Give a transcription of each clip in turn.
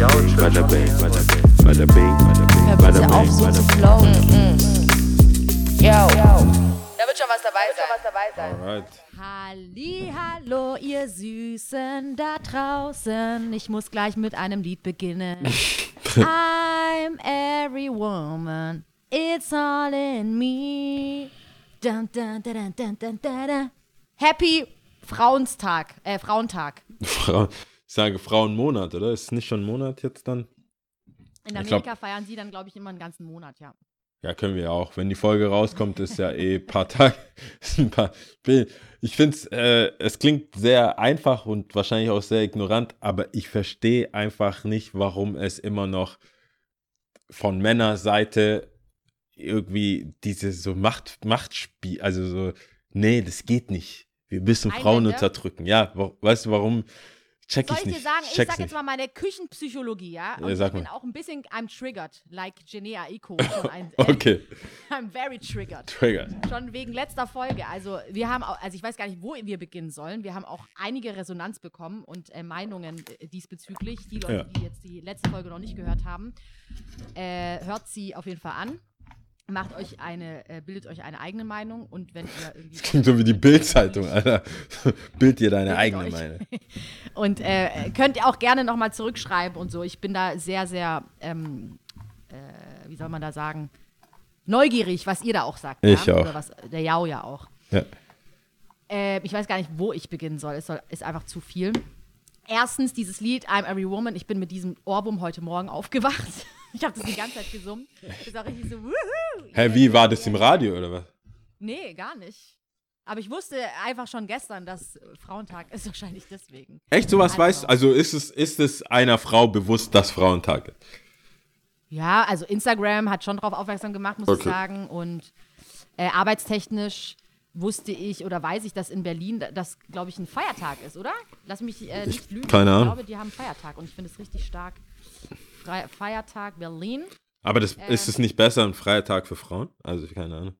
Bada bing, bada bing, bada bing, bada bing, bada bing, so bada bing. Yo. Da wird schon was dabei sein. Was dabei sein. Alright. Halli, hallo, ihr Süßen da draußen. Ich muss gleich mit einem Lied beginnen. I'm every woman. It's all in me. Dun, dun, dun, dun, dun, dun, dun. Happy Frauenstag, äh, Frauentag. Frau, ich sage Frauenmonat, oder? Ist nicht schon ein Monat jetzt dann? In Amerika glaub- feiern sie dann, glaube ich, immer einen ganzen Monat, ja. Ja, können wir ja auch. Wenn die Folge rauskommt, ist ja eh ein paar Tage. ist ein paar, ich finde es, äh, es klingt sehr einfach und wahrscheinlich auch sehr ignorant, aber ich verstehe einfach nicht, warum es immer noch von Männerseite irgendwie diese so Macht, Machtspiel, also so, nee, das geht nicht. Wir müssen Frauen Einwände? unterdrücken. Ja, weißt du, warum? Check Soll ich ich dir sagen, ich Check's sag jetzt mal meine Küchenpsychologie, ja? Und Ja, sag ich bin mal. auch ein bisschen, I'm triggered, like. Schon ein, Okay, I'm very triggered. triggered. Schon wegen letzter Folge. Also wir haben auch, also ich weiß gar nicht, wo wir beginnen sollen. Wir haben auch einige Resonanz bekommen und äh, Meinungen äh, diesbezüglich. Die Leute, Ja. die jetzt die letzte Folge noch nicht gehört haben, äh, hört sie auf jeden Fall an. Macht euch eine, äh, bildet euch eine eigene Meinung und wenn ihr irgendwie. Klingt so wie die Bild-Zeitung, Alter. Bild dir deine eigene euch. Meinung. Und äh, könnt ihr auch gerne nochmal zurückschreiben und so. Ich bin da sehr, sehr, ähm, äh, wie soll man da sagen, neugierig, was ihr da auch sagt. Ich ja? auch. Oder was der Jau ja auch. Ja. Äh, ich weiß gar nicht, wo ich beginnen soll. Es soll, ist einfach zu viel. Erstens dieses Lied I'm Every Woman. Ich bin mit diesem Ohrwurm heute Morgen aufgewacht. Ich habe das die ganze Zeit gesummt. Das auch richtig so, wuhu. Hä, wie war das im Radio oder was? Nee, gar nicht. Aber ich wusste einfach schon gestern, dass Frauentag ist wahrscheinlich deswegen. Echt, sowas Also. weißt du? Also ist es, ist es einer Frau bewusst, dass Frauentag ist? Ja, also Instagram hat schon darauf aufmerksam gemacht, muss ich Okay. sagen. Und äh, arbeitstechnisch wusste ich oder weiß ich, dass in Berlin da- das, glaube ich, ein Feiertag ist, oder? Lass mich äh, nicht lügen. keine Ahnung. Ich glaube, die haben Feiertag und ich finde es richtig stark. Feiertag Berlin. Aber das, Ähm. ist es nicht besser ein freier Tag für Frauen? Also keine Ahnung.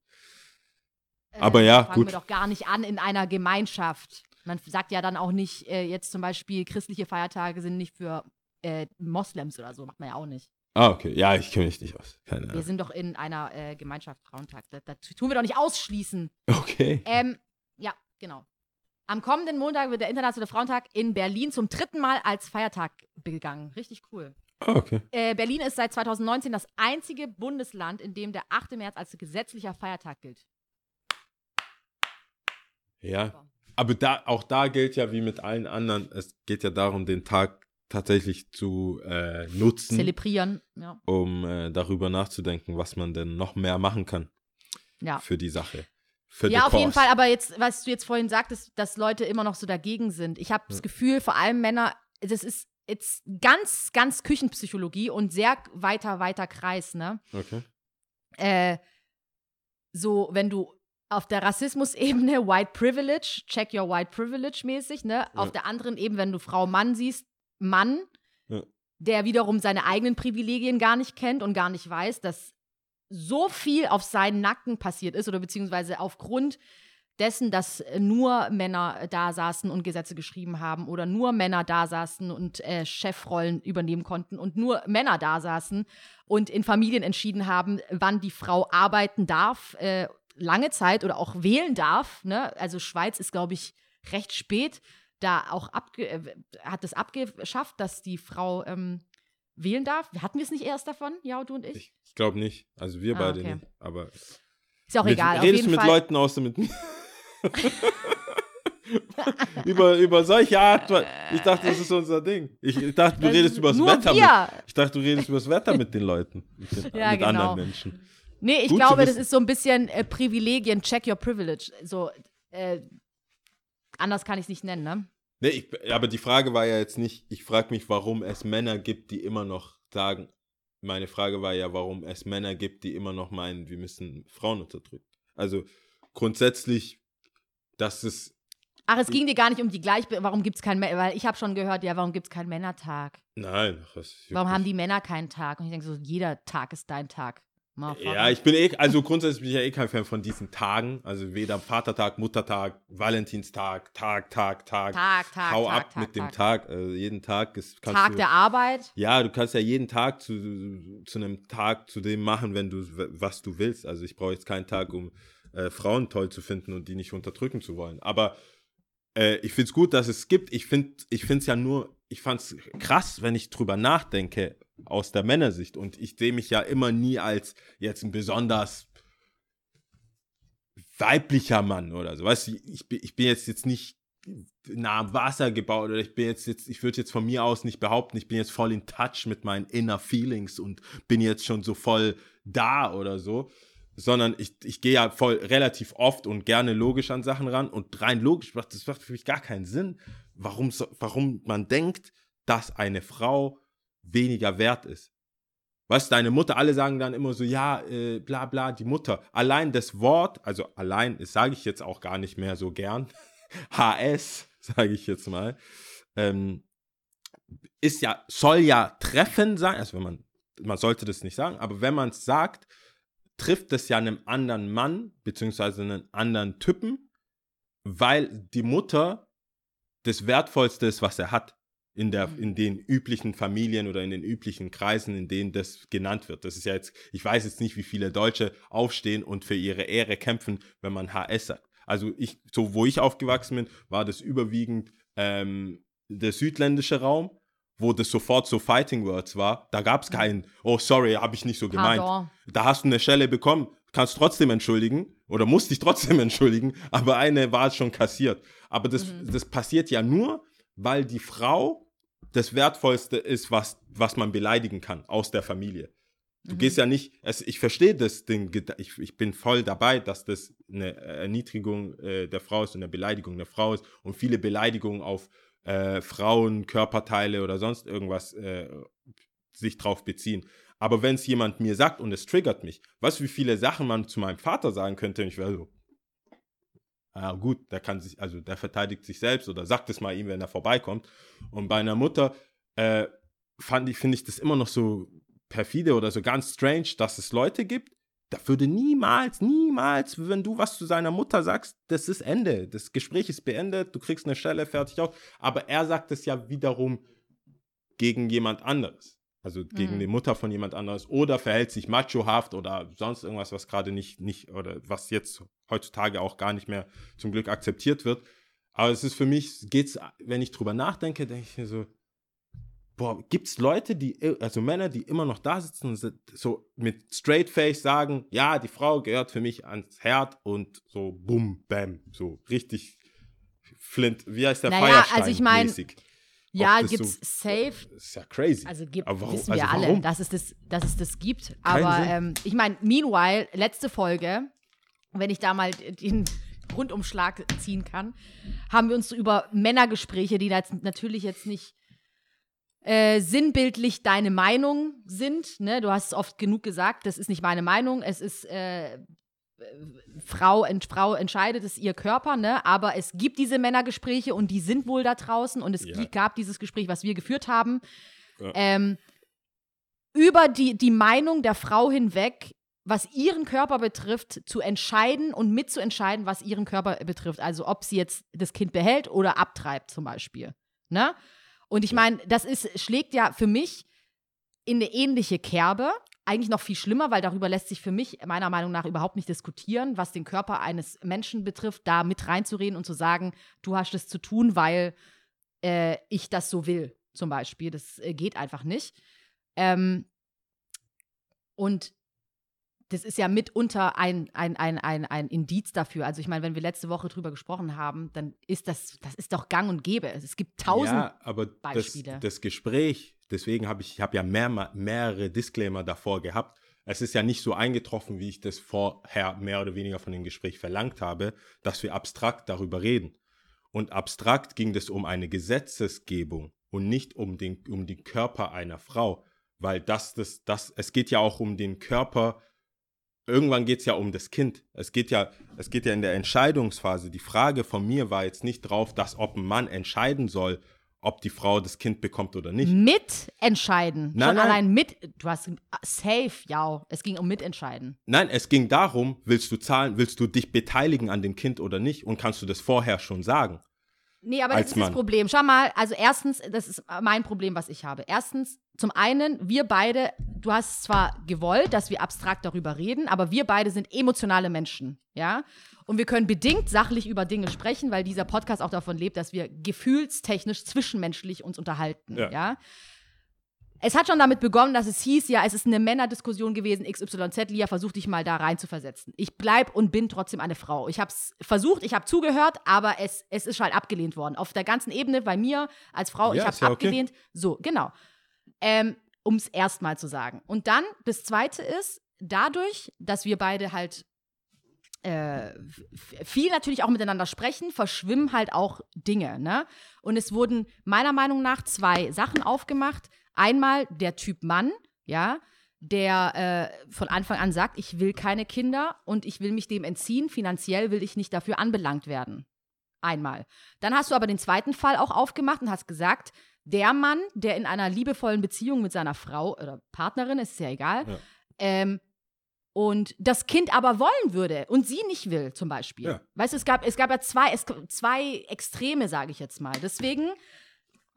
Äh, Aber ja, fangen gut. wir doch gar nicht an in einer Gemeinschaft. Man sagt ja dann auch nicht, äh, jetzt zum Beispiel christliche Feiertage sind nicht für äh, Moslems oder so, macht man ja auch nicht. Ah, okay. Ja, ich kenne mich nicht aus. Keine Wir Ahnung. sind doch in einer äh, Gemeinschaft Frauentag. Das, das tun wir doch nicht ausschließen. Okay. Ähm, ja, genau. Am kommenden Montag wird der Internationale Frauentag in Berlin zum dritten Mal als Feiertag begangen. Richtig cool. Ah, okay. Äh, Berlin ist seit 2019 das einzige Bundesland, in dem der 8. März als gesetzlicher Feiertag gilt. Ja. Aber da, auch da gilt ja wie mit allen anderen, es geht ja darum, den Tag tatsächlich zu äh, nutzen, Zelebrieren. Ja. um äh, darüber nachzudenken, was man denn noch mehr machen kann ja. für die Sache. Für Ja, auf jeden. Fall, aber jetzt, was du jetzt vorhin sagtest, dass Leute immer noch so dagegen sind. Ich habe das Gefühl, vor allem Männer, das ist jetzt ganz, ganz Küchenpsychologie und sehr weiter, weiter Kreis, ne? Okay. äh, so, wenn du auf der Rassismusebene White Privilege, check your White Privilege mäßig, ne? Auf der anderen Ebene, wenn du Frau Mann siehst, Mann, Ja. der wiederum seine eigenen Privilegien gar nicht kennt und gar nicht weiß, dass so viel auf seinen Nacken passiert ist oder beziehungsweise aufgrund dessen, dass äh, nur Männer äh, da saßen und Gesetze geschrieben haben oder nur Männer da saßen und äh, Chefrollen übernehmen konnten und nur Männer da saßen und in Familien entschieden haben, wann die Frau arbeiten darf, äh, lange Zeit oder auch wählen darf. Ne? Also Schweiz ist, glaube ich, recht spät da auch abge äh, hat es abgeschafft, dass die Frau ähm, wählen darf. Hatten wir es nicht erst davon, ja, du und ich? Ich, ich glaube nicht. Also wir Ah, beide okay. nicht. Aber Ist ja auch mit, egal. Redest du mit Fall. Leuten außer mit mir? über, über solche Art. Ich dachte, das ist unser Ding. Ich, ich dachte, du Das redest über das Wetter. wir. Mit, ich dachte, du redest über das Wetter mit den Leuten. Mit, den, Ja, mit genau. anderen Menschen. Nee, ich Gut glaube, das ist so ein bisschen äh, Privilegien, check your privilege. So, äh, anders kann ich es nicht nennen, ne? Nee, ich, aber die Frage war ja jetzt nicht, ich frage mich, warum es Männer gibt, die immer noch sagen, meine Frage war ja, warum es Männer gibt, die immer noch meinen, wir müssen Frauen unterdrücken. Also grundsätzlich, dass es, Ach, es ging dir gar nicht um die Gleichbe... Warum gibt es keinen... Mä- Weil ich habe schon gehört, ja, warum gibt es keinen Männertag? nein, Warum haben die Männer keinen Tag? Und ich denke so, jeder Tag ist dein Tag. Ja, ich bin eh, also grundsätzlich bin ich ja eh kein Fan von diesen Tagen. Also weder Vatertag, Muttertag, Valentinstag, Tag, Tag, Tag. Tag, Tag, Hau Tag, ab Tag, mit dem Tag. Tag. Also jeden Tag ist, Tag du, der Arbeit. Ja, du kannst ja jeden Tag zu, zu einem Tag zu dem machen, wenn du was du willst. Also ich brauche jetzt keinen Tag, um äh, Frauen toll zu finden und die nicht unterdrücken zu wollen. Aber äh, ich finde es gut, dass es gibt. Ich finde ich es ja nur, ich fand es krass, wenn ich drüber nachdenke aus der Männersicht. Und ich sehe mich ja immer nie als jetzt ein besonders weiblicher Mann oder so. Weißt du, ich, bin- ich bin jetzt, jetzt nicht nah am Wasser gebaut oder ich bin jetzt, jetzt ich würde jetzt von mir aus nicht behaupten, ich bin jetzt voll in touch mit meinen inner Feelings und bin jetzt schon so voll da oder so, sondern ich, ich gehe ja voll relativ oft und gerne logisch an Sachen ran und rein logisch macht das macht für mich gar keinen Sinn, warum, warum man denkt, dass eine Frau weniger wert ist. Was deine Mutter, alle sagen dann immer so, ja, äh, bla bla, die Mutter. Allein das Wort, also allein, das sage ich jetzt auch gar nicht mehr so gern, HS, sage ich jetzt mal, ähm, ist ja, soll ja treffend sein, also wenn man, man sollte das nicht sagen, aber wenn man es sagt, trifft es ja einem anderen Mann, beziehungsweise einen anderen Typen, weil die Mutter das Wertvollste ist, was er hat. In, der, in den üblichen Familien oder in den üblichen Kreisen, in denen das genannt wird. Das ist ja jetzt, ich weiß jetzt nicht, wie viele Deutsche aufstehen und für ihre Ehre kämpfen, wenn man HS sagt. Also ich, so wo ich aufgewachsen bin, war das überwiegend ähm, der südländische Raum, wo das sofort so Fighting Words war. Da gab es keinen, oh sorry, habe ich nicht so gemeint. Pardon. Da hast du eine Schelle bekommen, kannst trotzdem entschuldigen oder musst dich trotzdem entschuldigen, aber eine war schon kassiert. Aber das, das passiert ja nur, weil die Frau das Wertvollste ist, was, was man beleidigen kann aus der Familie. Du gehst ja nicht, es, ich verstehe das, den, ich, ich bin voll dabei, dass das eine Erniedrigung äh, der Frau ist und eine Beleidigung der Frau ist und viele Beleidigungen auf äh, Frauen, Körperteile oder sonst irgendwas äh, sich drauf beziehen. Aber wenn es jemand mir sagt und es triggert mich, weißt du, wie viele Sachen man zu meinem Vater sagen könnte? Und ich wäre so, ah gut, der kann sich, also der verteidigt sich selbst oder sagt es mal ihm, wenn er vorbeikommt. Und bei einer Mutter äh, fand ich, finde ich das immer noch so perfide oder so ganz strange, dass es Leute gibt, da würde niemals, niemals, wenn du was zu seiner Mutter sagst, das ist Ende. Das Gespräch ist beendet, du kriegst eine Stelle, fertig aus. Aber er sagt es ja wiederum gegen jemand anderes. Also gegen Mhm. die Mutter von jemand anderes oder verhält sich machohaft oder sonst irgendwas, was gerade nicht, nicht, oder was jetzt heutzutage auch gar nicht mehr zum Glück akzeptiert wird. Aber es ist für mich, geht's, wenn ich drüber nachdenke, denke ich mir so, boah, gibt's Leute, die, also Männer, die immer noch da sitzen und so- mit straight face sagen, ja, die Frau gehört für mich ans Herd und so bum, bam, so richtig Flint, wie heißt der Naja, Feierstein also ich mein, mäßig. Ja, gibt's so- safe. Das ist ja crazy. Also gibt, Aber warum- wissen wir also alle, warum? dass es das, dass es das gibt. Keinen Aber ähm, ich meine, meanwhile, letzte Folge, wenn ich da mal den Rundumschlag ziehen kann, haben wir uns so über Männergespräche, die da jetzt natürlich jetzt nicht äh, sinnbildlich deine Meinung sind. Ne? Du hast es oft genug gesagt, das ist nicht meine Meinung, es ist äh, Frau, ent, Frau entscheidet, es ihr Körper, ne? Aber es gibt diese Männergespräche und die sind wohl da draußen und es Ja. gab dieses Gespräch, was wir geführt haben, Ja. ähm, über die, die Meinung der Frau hinweg, was ihren Körper betrifft, zu entscheiden und mitzuentscheiden, was ihren Körper betrifft. Also ob sie jetzt das Kind behält oder abtreibt, zum Beispiel. Ne? Und ich meine, das ist, schlägt ja für mich in eine ähnliche Kerbe. Eigentlich noch viel schlimmer, weil darüber lässt sich für mich meiner Meinung nach überhaupt nicht diskutieren, was den Körper eines Menschen betrifft, da mit reinzureden und zu sagen, du hast es zu tun, weil äh, ich das so will, zum Beispiel. Das äh, geht einfach nicht. Ähm, und das ist ja mitunter ein, ein, ein, ein, ein Indiz dafür. Also ich meine, wenn wir letzte Woche drüber gesprochen haben, dann ist das, das ist doch gang und gäbe. Es gibt tausend Ja, aber das, Beispiele. das Gespräch, deswegen habe ich, ich habe ja mehr, mehrere Disclaimer davor gehabt. Es ist ja nicht so eingetroffen, wie ich das vorher mehr oder weniger von dem Gespräch verlangt habe, dass wir abstrakt darüber reden. Und abstrakt ging es um eine Gesetzesgebung und nicht um den, um den Körper einer Frau. Weil das, das, das, es geht ja auch um den Körper irgendwann geht es ja um das Kind. Es geht ja, es geht ja in der Entscheidungsphase. Die Frage von mir war jetzt nicht drauf, dass ob ein Mann entscheiden soll, ob die Frau das Kind bekommt oder nicht. Mitentscheiden. Nein, Schon nein. allein mit. Du hast safe, ja. Es ging um Mitentscheiden. Nein, es ging darum, willst du zahlen, willst du dich beteiligen an dem Kind oder nicht und kannst du das vorher schon sagen? Nee, aber das ist das Mann. Problem. Schau mal, also erstens, das ist mein Problem, was ich habe. Erstens, zum einen, wir beide, du hast zwar gewollt, dass wir abstrakt darüber reden, aber wir beide sind emotionale Menschen, ja? Und wir können bedingt sachlich über Dinge sprechen, weil dieser Podcast auch davon lebt, dass wir gefühlstechnisch zwischenmenschlich uns unterhalten, Ja. ja? Es hat schon damit begonnen, dass es hieß, ja, es ist eine Männerdiskussion gewesen, XYZ, Lia, versuch dich mal da rein zu versetzen. Ich bleib und bin trotzdem eine Frau. Ich habe es versucht, ich habe zugehört, aber es, es ist halt abgelehnt worden. Auf der ganzen Ebene bei mir als Frau, Ja, ich habe es ja okay. abgelehnt. So, genau. Ähm, um es erstmal zu sagen. Und dann, das Zweite ist, dadurch, dass wir beide halt äh, viel natürlich auch miteinander sprechen, verschwimmen halt auch Dinge, ne? Und es wurden meiner Meinung nach zwei Sachen aufgemacht. Einmal der Typ Mann, ja, der äh, von Anfang an sagt, ich will keine Kinder und ich will mich dem entziehen, finanziell will ich nicht dafür anbelangt werden. Einmal. Dann hast du aber den zweiten Fall auch aufgemacht und hast gesagt, der Mann, der in einer liebevollen Beziehung mit seiner Frau oder Partnerin, ist ja egal, Ja. ähm, und das Kind aber wollen würde und sie nicht will, zum Beispiel. Ja. Weißt du, es gab, es gab ja zwei, es, zwei Extreme, sage ich jetzt mal. Deswegen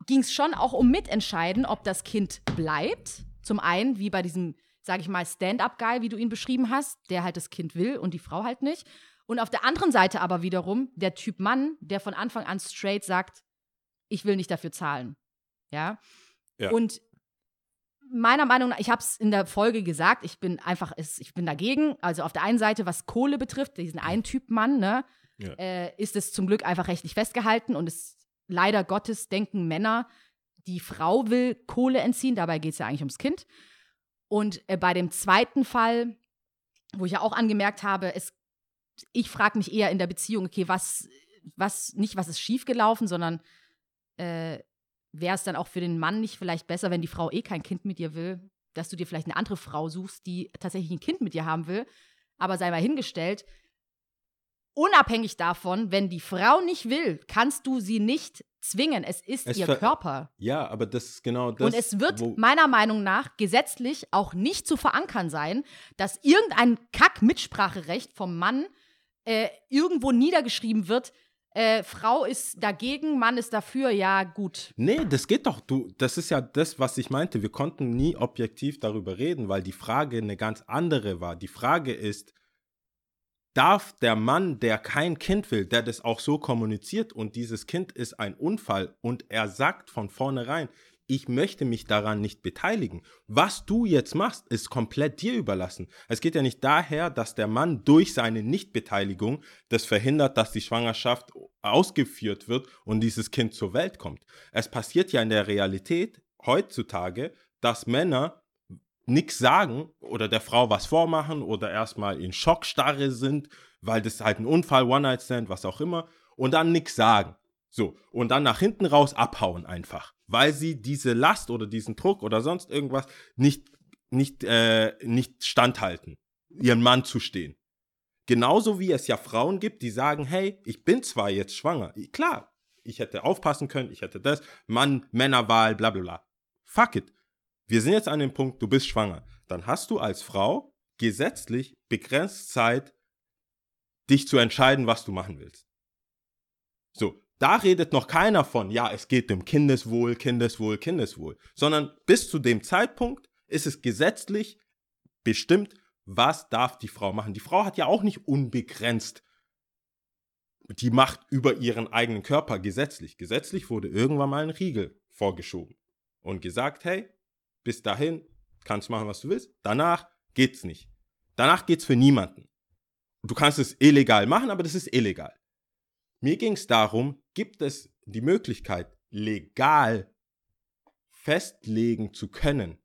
ging es schon auch um Mitentscheiden, ob das Kind bleibt. Zum einen, wie bei diesem, sage ich mal, Stand-up-Guy, wie du ihn beschrieben hast, der halt das Kind will und die Frau halt nicht. Und auf der anderen Seite aber wiederum der Typ Mann, der von Anfang an straight sagt, ich will nicht dafür zahlen. Ja. Ja. Und meiner Meinung nach, ich habe es in der Folge gesagt, ich bin einfach, ich bin dagegen. Also auf der einen Seite, was Kohle betrifft, diesen einen Typ Mann, ne, Ja. äh, ist es zum Glück einfach rechtlich festgehalten und es leider Gottes denken Männer, die Frau will Kohle entziehen, dabei geht es ja eigentlich ums Kind. Und äh, bei dem zweiten Fall, wo ich ja auch angemerkt habe, es, ich frage mich eher in der Beziehung, okay, was, was, nicht was ist schiefgelaufen, sondern äh, wäre es dann auch für den Mann nicht vielleicht besser, wenn die Frau eh kein Kind mit dir will, dass du dir vielleicht eine andere Frau suchst, die tatsächlich ein Kind mit dir haben will, aber sei mal hingestellt, unabhängig davon, wenn die Frau nicht will, kannst du sie nicht zwingen. Es ist Es ihr Körper. Ja, aber das ist genau das. Und es wird meiner Meinung nach gesetzlich auch nicht zu verankern sein, dass irgendein Kack-Mitspracherecht vom Mann äh, irgendwo niedergeschrieben wird. Äh, Frau ist dagegen, Mann ist dafür, ja, gut. Nee, das geht doch. Du, das ist ja das, was ich meinte. Wir konnten nie objektiv darüber reden, weil die Frage eine ganz andere war. Die Frage ist, darf der Mann, der kein Kind will, der das auch so kommuniziert und dieses Kind ist ein Unfall und er sagt von vornherein, ich möchte mich daran nicht beteiligen. Was du jetzt machst, ist komplett dir überlassen. Es geht ja nicht daher, dass der Mann durch seine Nichtbeteiligung das verhindert, dass die Schwangerschaft ausgeführt wird und dieses Kind zur Welt kommt. Es passiert ja in der Realität heutzutage, dass Männer nichts sagen oder der Frau was vormachen oder erstmal in Schockstarre sind, weil das halt ein Unfall, One-Night-Stand, was auch immer, und dann nichts sagen. So, und dann nach hinten raus abhauen einfach, weil sie diese Last oder diesen Druck oder sonst irgendwas nicht, nicht, äh, nicht standhalten, ihren Mann zu stehen. Genauso wie es ja Frauen gibt, die sagen, hey, ich bin zwar jetzt schwanger, klar, ich hätte aufpassen können, ich hätte das, Mann, Männerwahl, bla bla bla. Fuck it. Wir sind jetzt an dem Punkt, du bist schwanger. Dann hast du als Frau gesetzlich begrenzt Zeit, dich zu entscheiden, was du machen willst. So, da redet noch keiner von, ja, es geht um Kindeswohl, Kindeswohl, Kindeswohl, sondern bis zu dem Zeitpunkt ist es gesetzlich bestimmt, was darf die Frau machen. Die Frau hat ja auch nicht unbegrenzt die Macht über ihren eigenen Körper gesetzlich. Gesetzlich wurde irgendwann mal ein Riegel vorgeschoben und gesagt, hey, bis dahin kannst du machen, was du willst. Danach geht's nicht. Danach geht's für niemanden. Du kannst es illegal machen, aber das ist illegal. Mir ging es darum, gibt es die Möglichkeit, legal festlegen zu können,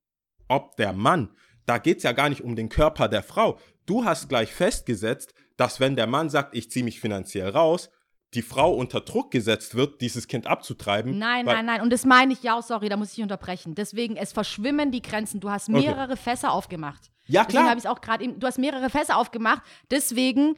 ob der Mann, da geht es ja gar nicht um den Körper der Frau. Du hast gleich festgesetzt, dass wenn der Mann sagt, ich ziehe mich finanziell raus, die Frau unter Druck gesetzt wird, dieses Kind abzutreiben. Nein, nein, nein. Und das meine ich, ja, sorry, da muss ich unterbrechen. Deswegen, es verschwimmen die Grenzen. Du hast Okay. mehrere Fässer aufgemacht. Ja, Deswegen klar. habe ich es auch gerade eben, du hast mehrere Fässer aufgemacht. Deswegen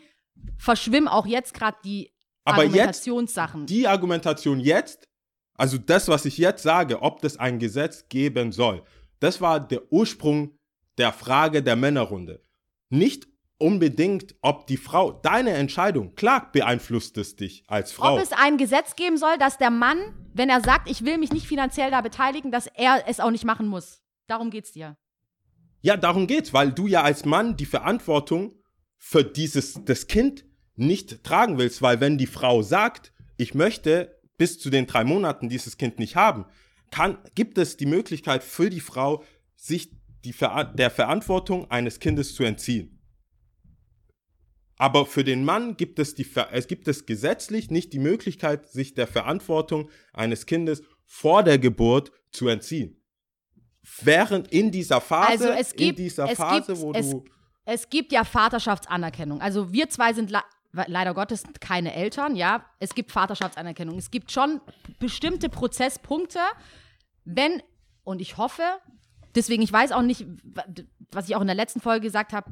verschwimmen auch jetzt gerade die Aber jetzt, Argumentationssachen. die Argumentation jetzt Also das, was ich jetzt sage, ob das ein Gesetz geben soll, das war der Ursprung der Frage der Männerrunde. Nicht unbedingt, ob die Frau, deine Entscheidung, klar beeinflusst es dich als Frau. Ob es ein Gesetz geben soll, dass der Mann, wenn er sagt, ich will mich nicht finanziell da beteiligen, dass er es auch nicht machen muss. Darum geht's dir. Ja, darum geht's, weil du ja als Mann die Verantwortung für dieses das Kind nicht tragen willst, weil wenn die Frau sagt, ich möchte bis zu den drei Monaten dieses Kind nicht haben, kann, gibt es die Möglichkeit für die Frau, sich die, der Verantwortung eines Kindes zu entziehen. Aber für den Mann gibt es, die, es gibt es gesetzlich nicht die Möglichkeit, sich der Verantwortung eines Kindes vor der Geburt zu entziehen. Während in dieser Phase, Also es gibt, in dieser es Phase, gibt, wo es, du es gibt ja Vaterschaftsanerkennung. Also wir zwei sind le leider Gottes keine Eltern, ja. Es gibt Vaterschaftsanerkennung. Es gibt schon bestimmte Prozesspunkte, wenn, und ich hoffe, deswegen, ich weiß auch nicht, wa- was ich auch in der letzten Folge gesagt habe,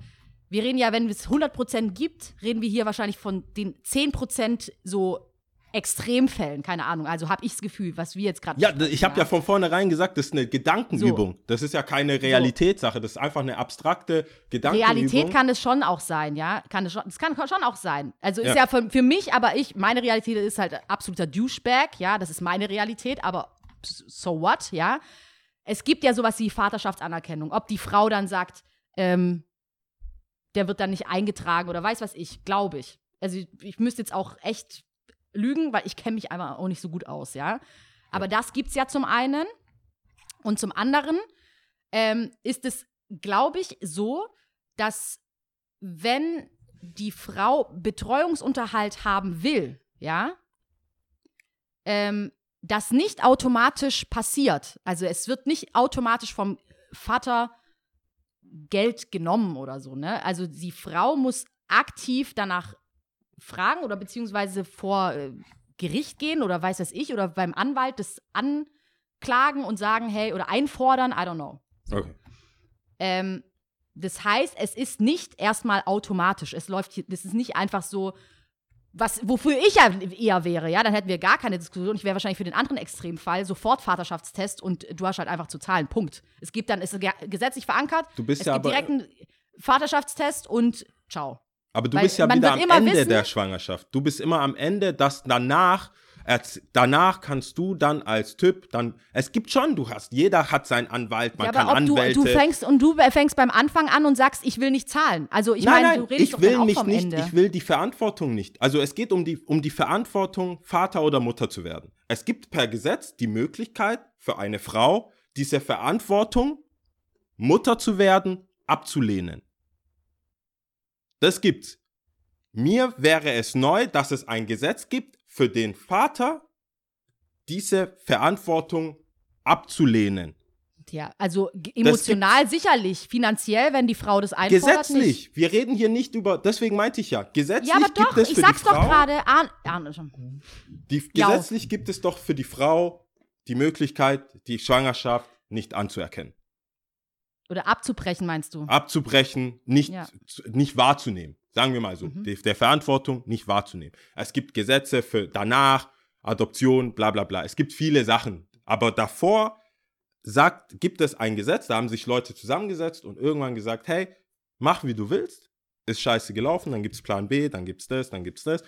wir reden ja, wenn es 100% gibt, reden wir hier wahrscheinlich von den 10% so Extremfällen, keine Ahnung. Also habe ich das Gefühl, was wir jetzt gerade Ja, ich habe ja von vornherein gesagt, das ist eine Gedankenübung. Das ist ja keine Realitätssache, das ist einfach eine abstrakte Gedankenübung. Realität kann es schon auch sein, ja. Kann es schon, das kann schon auch sein. Also ist Ja. ja, für, für mich, aber ich, meine Realität ist halt absoluter Douchebag, ja. Das ist meine Realität, aber so what, ja. Es gibt ja sowas wie Vaterschaftsanerkennung. Ob die Frau dann sagt, ähm, der wird dann nicht eingetragen oder weiß was ich, glaube ich. Also ich, ich müsste jetzt auch echt lügen, weil ich kenne mich einfach auch nicht so gut aus, ja. Aber das gibt's ja zum einen. Und zum anderen ähm, ist es, glaube ich, so, dass wenn die Frau Betreuungsunterhalt haben will, ja, ähm, das nicht automatisch passiert. Also es wird nicht automatisch vom Vater Geld genommen oder so, ne? Also die Frau muss aktiv danach fragen oder beziehungsweise vor äh, Gericht gehen oder weiß was ich oder beim Anwalt das anklagen und sagen, hey, oder einfordern, I don't know. Okay. Ähm, das heißt, es ist nicht erstmal automatisch. Es läuft hier, das ist nicht einfach so, was, wofür ich ja eher wäre, ja, dann hätten wir gar keine Diskussion. Ich wäre wahrscheinlich für den anderen Extremfall sofort Vaterschaftstest und du hast halt einfach zu zahlen. Punkt. Es gibt dann, ist ge- gesetzlich verankert. Du bist es ja gibt aber- direkt einen Vaterschaftstest und ciao. Aber du Weil bist ja wieder am Ende wissen- der Schwangerschaft. Du bist immer am Ende, dass danach, danach kannst du dann als Typ dann, es gibt schon, du hast, jeder hat seinen Anwalt, man ja, kann aber ob du, Anwälte. du fängst und du fängst beim Anfang an und sagst, ich will nicht zahlen. Also ich nein, meine, nein, du redest ich doch will auch mich nicht, Ende. ich will die Verantwortung nicht. Also es geht um die, um die Verantwortung, Vater oder Mutter zu werden. Es gibt per Gesetz die Möglichkeit für eine Frau, diese Verantwortung, Mutter zu werden, abzulehnen. Das gibt's. Mir wäre es neu, dass es ein Gesetz gibt, für den Vater diese Verantwortung abzulehnen. Ja, also emotional sicherlich, finanziell, wenn die Frau das einfordert. Gesetzlich. Nicht. Wir reden hier nicht über, deswegen meinte ich ja, gesetzlich Ja, aber doch, gibt es ich für sag's die doch Frau, gerade. Arne, Arne schon. Die, Ja. gesetzlich gibt es doch für die Frau die Möglichkeit, die Schwangerschaft nicht anzuerkennen, Oder abzubrechen, meinst du? abzubrechen, nicht, Ja. nicht wahrzunehmen. Sagen wir mal so, Mhm. die, der Verantwortung nicht wahrzunehmen. Es gibt Gesetze für danach, Adoption, bla bla bla. Es gibt viele Sachen. Aber davor sagt, gibt es ein Gesetz, da haben sich Leute zusammengesetzt und irgendwann gesagt, hey, mach wie du willst. Ist scheiße gelaufen, dann gibt es Plan B, dann gibt es das, dann gibt es das.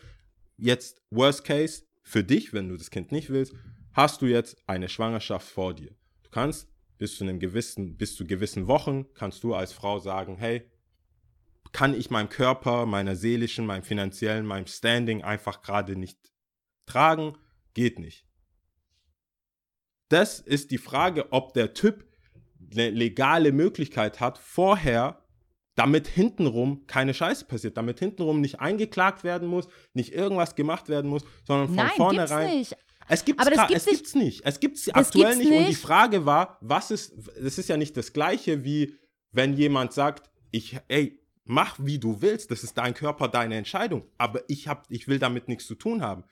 Jetzt, worst case, für dich, wenn du das Kind nicht willst, hast du jetzt eine Schwangerschaft vor dir. Du kannst bis zu einem gewissen, bis zu gewissen Wochen, kannst du als Frau sagen, hey, kann ich meinem Körper, meiner seelischen, meinem finanziellen, meinem Standing einfach gerade nicht tragen? Geht nicht. Das ist die Frage, ob der Typ eine legale Möglichkeit hat, vorher, damit hintenrum keine Scheiße passiert, damit hintenrum nicht eingeklagt werden muss, nicht irgendwas gemacht werden muss, sondern von Nein, gibt's vornherein. nicht. Es gibt's, Aber das gibt's es nicht. gibt's nicht. Es gibt's aktuell gibt's nicht. Und die. Frage war, was ist, das ist ja nicht das Gleiche wie, wenn jemand sagt, ich, ey, mach wie du willst, das ist dein Körper, deine Entscheidung, aber ich hab, ich will damit nichts zu tun haben.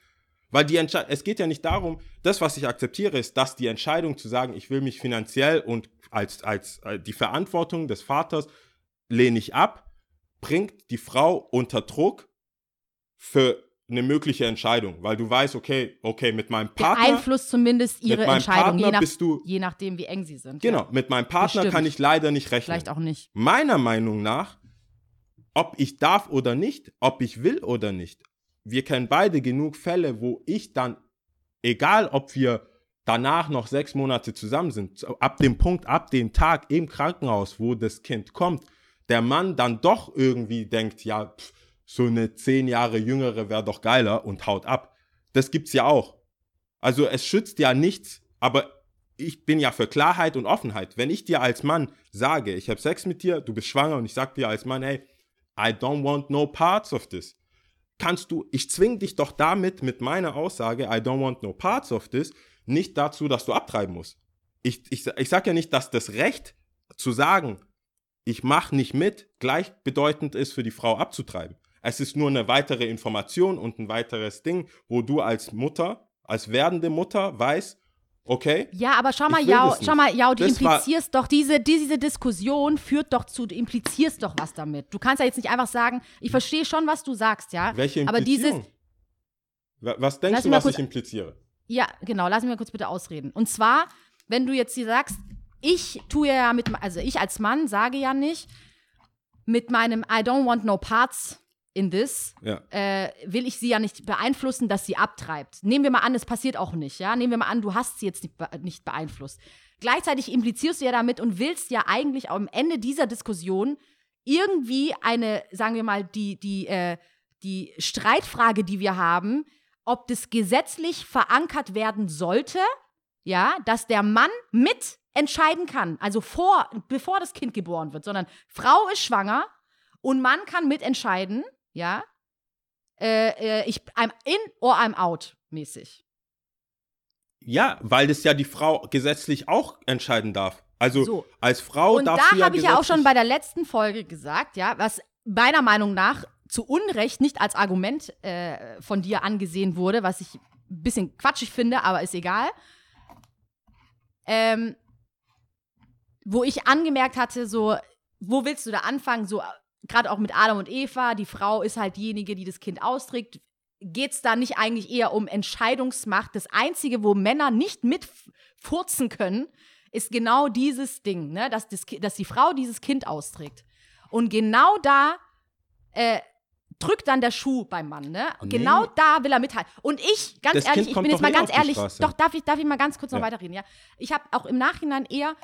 Weil die Entscheidung, es geht ja nicht darum, das, was ich akzeptiere, ist, dass die Entscheidung zu sagen, ich will mich finanziell und als, als äh, die Verantwortung des Vaters lehne ich ab, bringt die Frau unter Druck für eine mögliche Entscheidung, weil du weißt, okay, okay, mit meinem Partner, Beeinflusst zumindest ihre Entscheidung, je, nach, bist du- je nachdem, wie eng sie sind. genau, Ja. mit meinem Partner Bestimmt. kann ich leider nicht rechnen. Vielleicht auch nicht. Meiner Meinung nach, ob ich darf oder nicht, ob ich will oder nicht, wir kennen beide genug Fälle, wo ich dann, egal ob wir danach noch sechs Monate zusammen sind, ab dem Punkt, ab dem Tag im Krankenhaus, wo das Kind kommt, der Mann dann doch irgendwie denkt, ja, pff, so eine zehn Jahre jüngere wäre doch geiler und haut ab. Das gibt's ja auch. Also es schützt ja nichts, aber ich bin ja für Klarheit und Offenheit. Wenn ich dir als Mann sage, ich habe Sex mit dir, du bist schwanger und ich sag dir als Mann, hey, I don't want no parts of this. Kannst du, ich zwing dich doch damit mit meiner Aussage, I don't want no parts of this, nicht dazu, dass du abtreiben musst. Ich, ich, ich sage ja nicht, dass das Recht zu sagen, ich mache nicht mit, gleichbedeutend ist für die Frau abzutreiben. Es ist nur eine weitere Information und ein weiteres Ding, wo du als Mutter, als werdende Mutter weißt, okay, Ja, aber schau mal, Jau, schau mal, Jau, du Das implizierst doch, diese, diese Diskussion führt doch zu, du implizierst doch was damit. Du kannst ja jetzt nicht einfach sagen, ich verstehe schon, was du sagst, ja. welche aber dieses, Implizierung? Wa- Was denkst Lass du, was kurz- ich impliziere? Ja, genau, lass mich mal kurz bitte ausreden. Und zwar, wenn du jetzt hier sagst, ich tue ja mit, also ich als Mann sage ja nicht, mit meinem I don't want no parts in this, Ja. äh, will ich sie ja nicht beeinflussen, dass sie abtreibt. Nehmen wir mal an, es passiert auch nicht, ja. Nehmen wir mal an, du hast sie jetzt nicht, be nicht beeinflusst. Gleichzeitig implizierst du ja damit und willst ja eigentlich am Ende dieser Diskussion irgendwie eine, sagen wir mal, die, die, äh, die Streitfrage, die wir haben, ob das gesetzlich verankert werden sollte, ja, dass der Mann mit entscheiden kann, also vor, bevor das Kind geboren wird, sondern Frau ist schwanger und Mann kann mitentscheiden, ja, äh, äh, ich, I'm in or I'm out mäßig. Ja, weil das ja die Frau gesetzlich auch entscheiden darf. Also So. als Frau Und darf da sie ja habe ich ja auch schon bei der letzten Folge gesagt, ja, was meiner Meinung nach zu Unrecht nicht als Argument äh, von dir angesehen wurde, was ich ein bisschen quatschig finde, aber ist egal. Ähm, wo ich angemerkt hatte, so, wo willst du da anfangen? So, gerade auch mit Adam und Eva, die Frau ist halt diejenige, die das Kind austrägt. Geht es da nicht eigentlich eher um Entscheidungsmacht? Das Einzige, wo Männer nicht mitfurzen können, ist genau dieses Ding, ne? dass, das, dass die Frau dieses Kind austrägt. Und genau da äh, drückt dann der Schuh beim Mann, ne? Nee. Genau da will er mithalten. Und ich, ganz Das ehrlich, Kind ich bin jetzt mal eh ganz ehrlich, doch, darf ich, darf ich mal ganz kurz noch Ja. weiterreden, ja? Ich habe auch im Nachhinein eher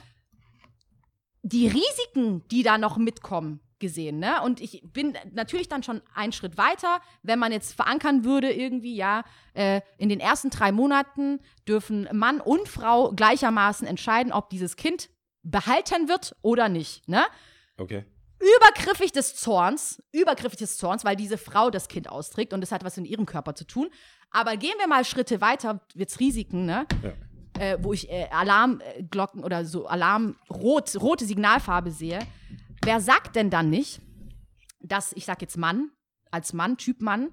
die Risiken, die da noch mitkommen, gesehen, ne? Und ich bin natürlich dann schon einen Schritt weiter, wenn man jetzt verankern würde, irgendwie, ja, äh, in den ersten drei Monaten dürfen Mann und Frau gleichermaßen entscheiden, ob dieses Kind behalten wird oder nicht, ne? Okay. übergriffig des Zorns, übergriffig des Zorns, weil diese Frau das Kind austrägt und das hat was in ihrem Körper zu tun. Aber gehen wir mal Schritte weiter, wird's Risiken, ne? Ja. Äh, wo ich äh, Alarmglocken oder so Alarm rot, rote Signalfarbe sehe. Wer sagt denn dann nicht, dass ich sag jetzt Mann als Mann, Typ Mann,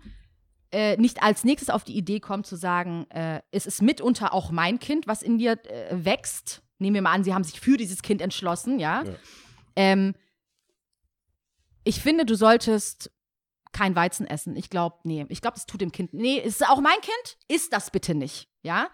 äh, nicht als nächstes auf die Idee kommt zu sagen, äh, es ist mitunter auch mein Kind, was in dir äh, wächst. Nehmen wir mal an, sie haben sich für dieses Kind entschlossen, ja. Ja. Ähm, ich finde, du solltest kein Weizen essen. Ich glaube, nee. Ich glaube, das tut dem Kind. Nee, ist es auch mein Kind? Ist das bitte nicht. Ja?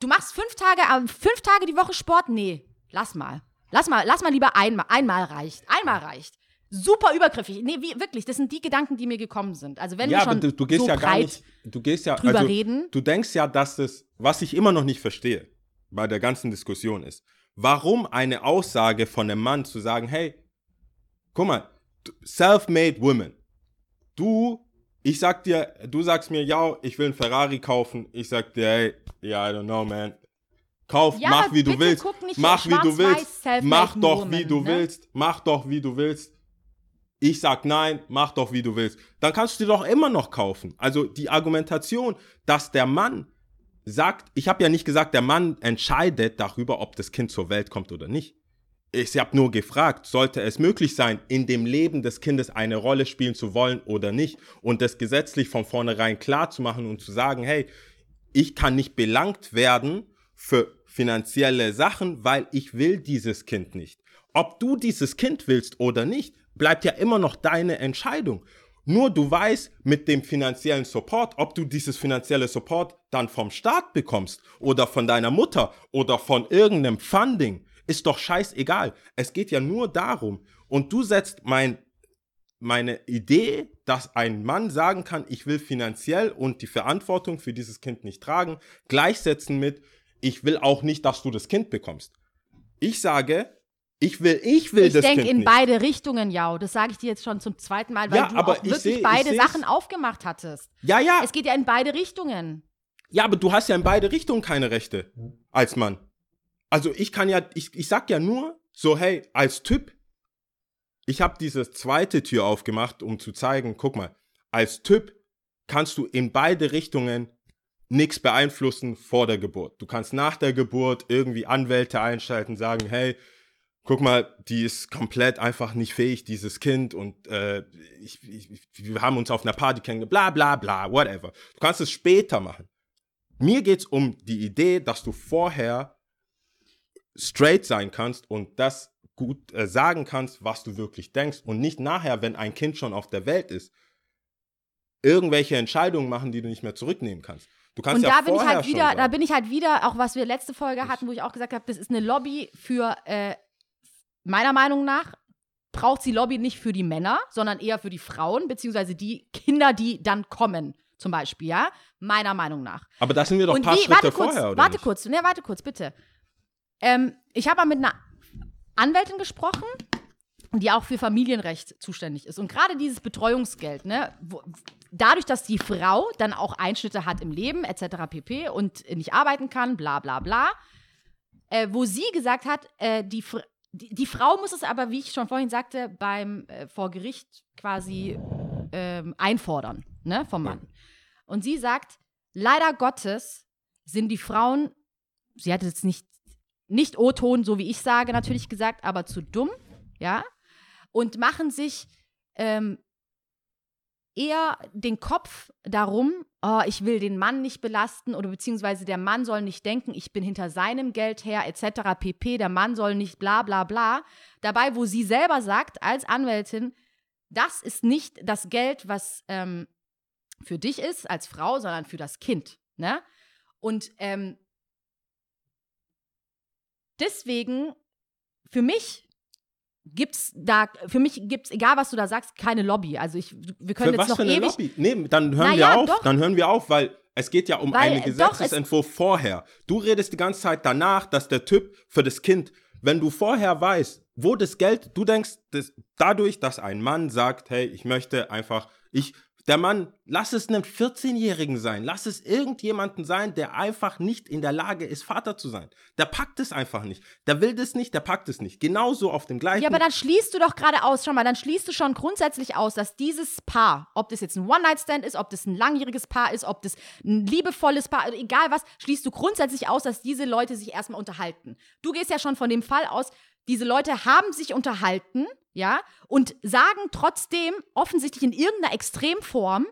Du machst fünf Tage, äh, fünf Tage die Woche Sport? Nee. Lass mal. Lass mal, lass mal lieber einmal. Einmal reicht. Einmal reicht. Super übergriffig. Nee, wie, wirklich, das sind die Gedanken, die mir gekommen sind. Also, wenn ja, wir schon du, du gehst so ja breit nicht, du gehst ja, drüber also, reden. du denkst ja, dass das, was ich immer noch nicht verstehe bei der ganzen Diskussion ist, warum eine Aussage von einem Mann zu sagen, hey, guck mal, self-made woman, du, ich sag dir, du sagst mir, ja, ich will einen Ferrari kaufen, ich sag dir, hey, ja, I don't know, man, kauf, Ja, mach wie du willst, mach wie du willst, mach doch woman, wie du ne? willst, mach doch wie du willst. Ich sag nein, mach doch wie du willst. Dann kannst du dir doch immer noch kaufen. Also die Argumentation, dass der Mann sagt, ich habe ja nicht gesagt, der Mann entscheidet darüber, ob das Kind zur Welt kommt oder nicht. Ich habe nur gefragt, sollte es möglich sein, in dem Leben des Kindes eine Rolle spielen zu wollen oder nicht und das gesetzlich von vornherein klar zu machen und zu sagen, hey, ich kann nicht belangt werden für finanzielle Sachen, weil ich will dieses Kind nicht. Ob du dieses Kind willst oder nicht, bleibt ja immer noch deine Entscheidung. Nur du weißt mit dem finanziellen Support, ob du dieses finanzielle Support dann vom Staat bekommst oder von deiner Mutter oder von irgendeinem Funding, ist doch scheißegal. Es geht ja nur darum. Und du setzt mein, meine Idee, dass ein Mann sagen kann, ich will finanziell und die Verantwortung für dieses Kind nicht tragen, gleichsetzen mit, ich will auch nicht, dass du das Kind bekommst. Ich sage, ich will, ich will Ich das denke Kind in nicht. beide Richtungen, ja. Das sage ich dir jetzt schon zum zweiten Mal, weil Ja, du aber auch ich wirklich seh- ich beide Sachen aufgemacht hattest. Ja, ja, Es geht ja in beide Richtungen. ja, aber du hast ja in beide Richtungen keine Rechte als Mann. Also ich kann ja, ich, ich sag ja nur so, hey, als Typ, ich habe diese zweite Tür aufgemacht, um zu zeigen, guck mal, als Typ kannst du in beide Richtungen nichts beeinflussen vor der Geburt. Du kannst nach der Geburt irgendwie Anwälte einschalten, sagen, hey, guck mal, die ist komplett einfach nicht fähig, dieses Kind, und äh, ich, ich, wir haben uns auf einer Party kennengelernt, bla bla bla, whatever. Du kannst es später machen. Mir geht's um die Idee, dass du vorher straight sein kannst und das gut äh, sagen kannst, was du wirklich denkst und nicht nachher, wenn ein Kind schon auf der Welt ist, irgendwelche Entscheidungen machen, die du nicht mehr zurücknehmen kannst. Du kannst Und ja da bin ich halt wieder, da bin ich halt wieder, auch was wir letzte Folge hatten, wo ich auch gesagt habe, das ist eine Lobby für, äh, meiner Meinung nach, braucht sie Lobby nicht für die Männer, sondern eher für die Frauen, beziehungsweise die Kinder, die dann kommen, zum Beispiel, ja? Meiner Meinung nach. Aber da sind wir doch ein paar wie, Schritte warte kurz, vorher, oder warte nicht? kurz, ne, warte kurz, bitte. Ähm, ich habe mal mit einer Anwältin gesprochen, die auch für Familienrecht zuständig ist. Und gerade dieses Betreuungsgeld, ne, wo, dadurch, dass die Frau dann auch Einschnitte hat im Leben, etc. pp. und nicht arbeiten kann, bla bla bla, äh, wo sie gesagt hat, äh, die, die, die Frau muss es aber, wie ich schon vorhin sagte, beim äh, vor Gericht quasi ähm, einfordern, ne, vom Mann. Und sie sagt, leider Gottes sind die Frauen, sie hat jetzt nicht, nicht O-Ton, so wie ich sage, natürlich gesagt, aber zu dumm, ja, und machen sich ähm, eher den Kopf darum, oh, ich will den Mann nicht belasten oder beziehungsweise der Mann soll nicht denken, ich bin hinter seinem Geld her, etc. pp. Der Mann soll nicht bla bla bla. Dabei, wo sie selber sagt, als Anwältin, das ist nicht das Geld, was ähm, für dich ist als Frau, sondern für das Kind. Ne? Und ähm, deswegen, für mich gibt's da, für mich gibt's, egal was du da sagst, keine Lobby. Also ich, wir können Für jetzt was noch für eine ewig. Lobby? Nee, dann hören Na wir auf. doch. Dann hören wir auf, weil es geht ja um Weil, einen äh, doch, es- Gesetzesentwurf vorher. Du redest die ganze Zeit danach, dass der Typ für das Kind, wenn du vorher weißt, wo das Geld, du denkst, dass dadurch, dass ein Mann sagt, hey, ich möchte einfach, ich, der Mann, lass es einen 14-Jährigen sein, lass es irgendjemanden sein, der einfach nicht in der Lage ist, Vater zu sein. Der packt es einfach nicht. Der will das nicht, der packt es nicht. Genauso auf dem gleichen Ja, aber dann schließt du doch gerade aus, schau mal, dann schließt du schon grundsätzlich aus, dass dieses Paar, ob das jetzt ein One-Night-Stand ist, ob das ein langjähriges Paar ist, ob das ein liebevolles Paar, egal was, schließt du grundsätzlich aus, dass diese Leute sich erstmal unterhalten. Du gehst ja schon von dem Fall aus, diese Leute haben sich unterhalten, ja, und sagen trotzdem offensichtlich in irgendeiner Extremform,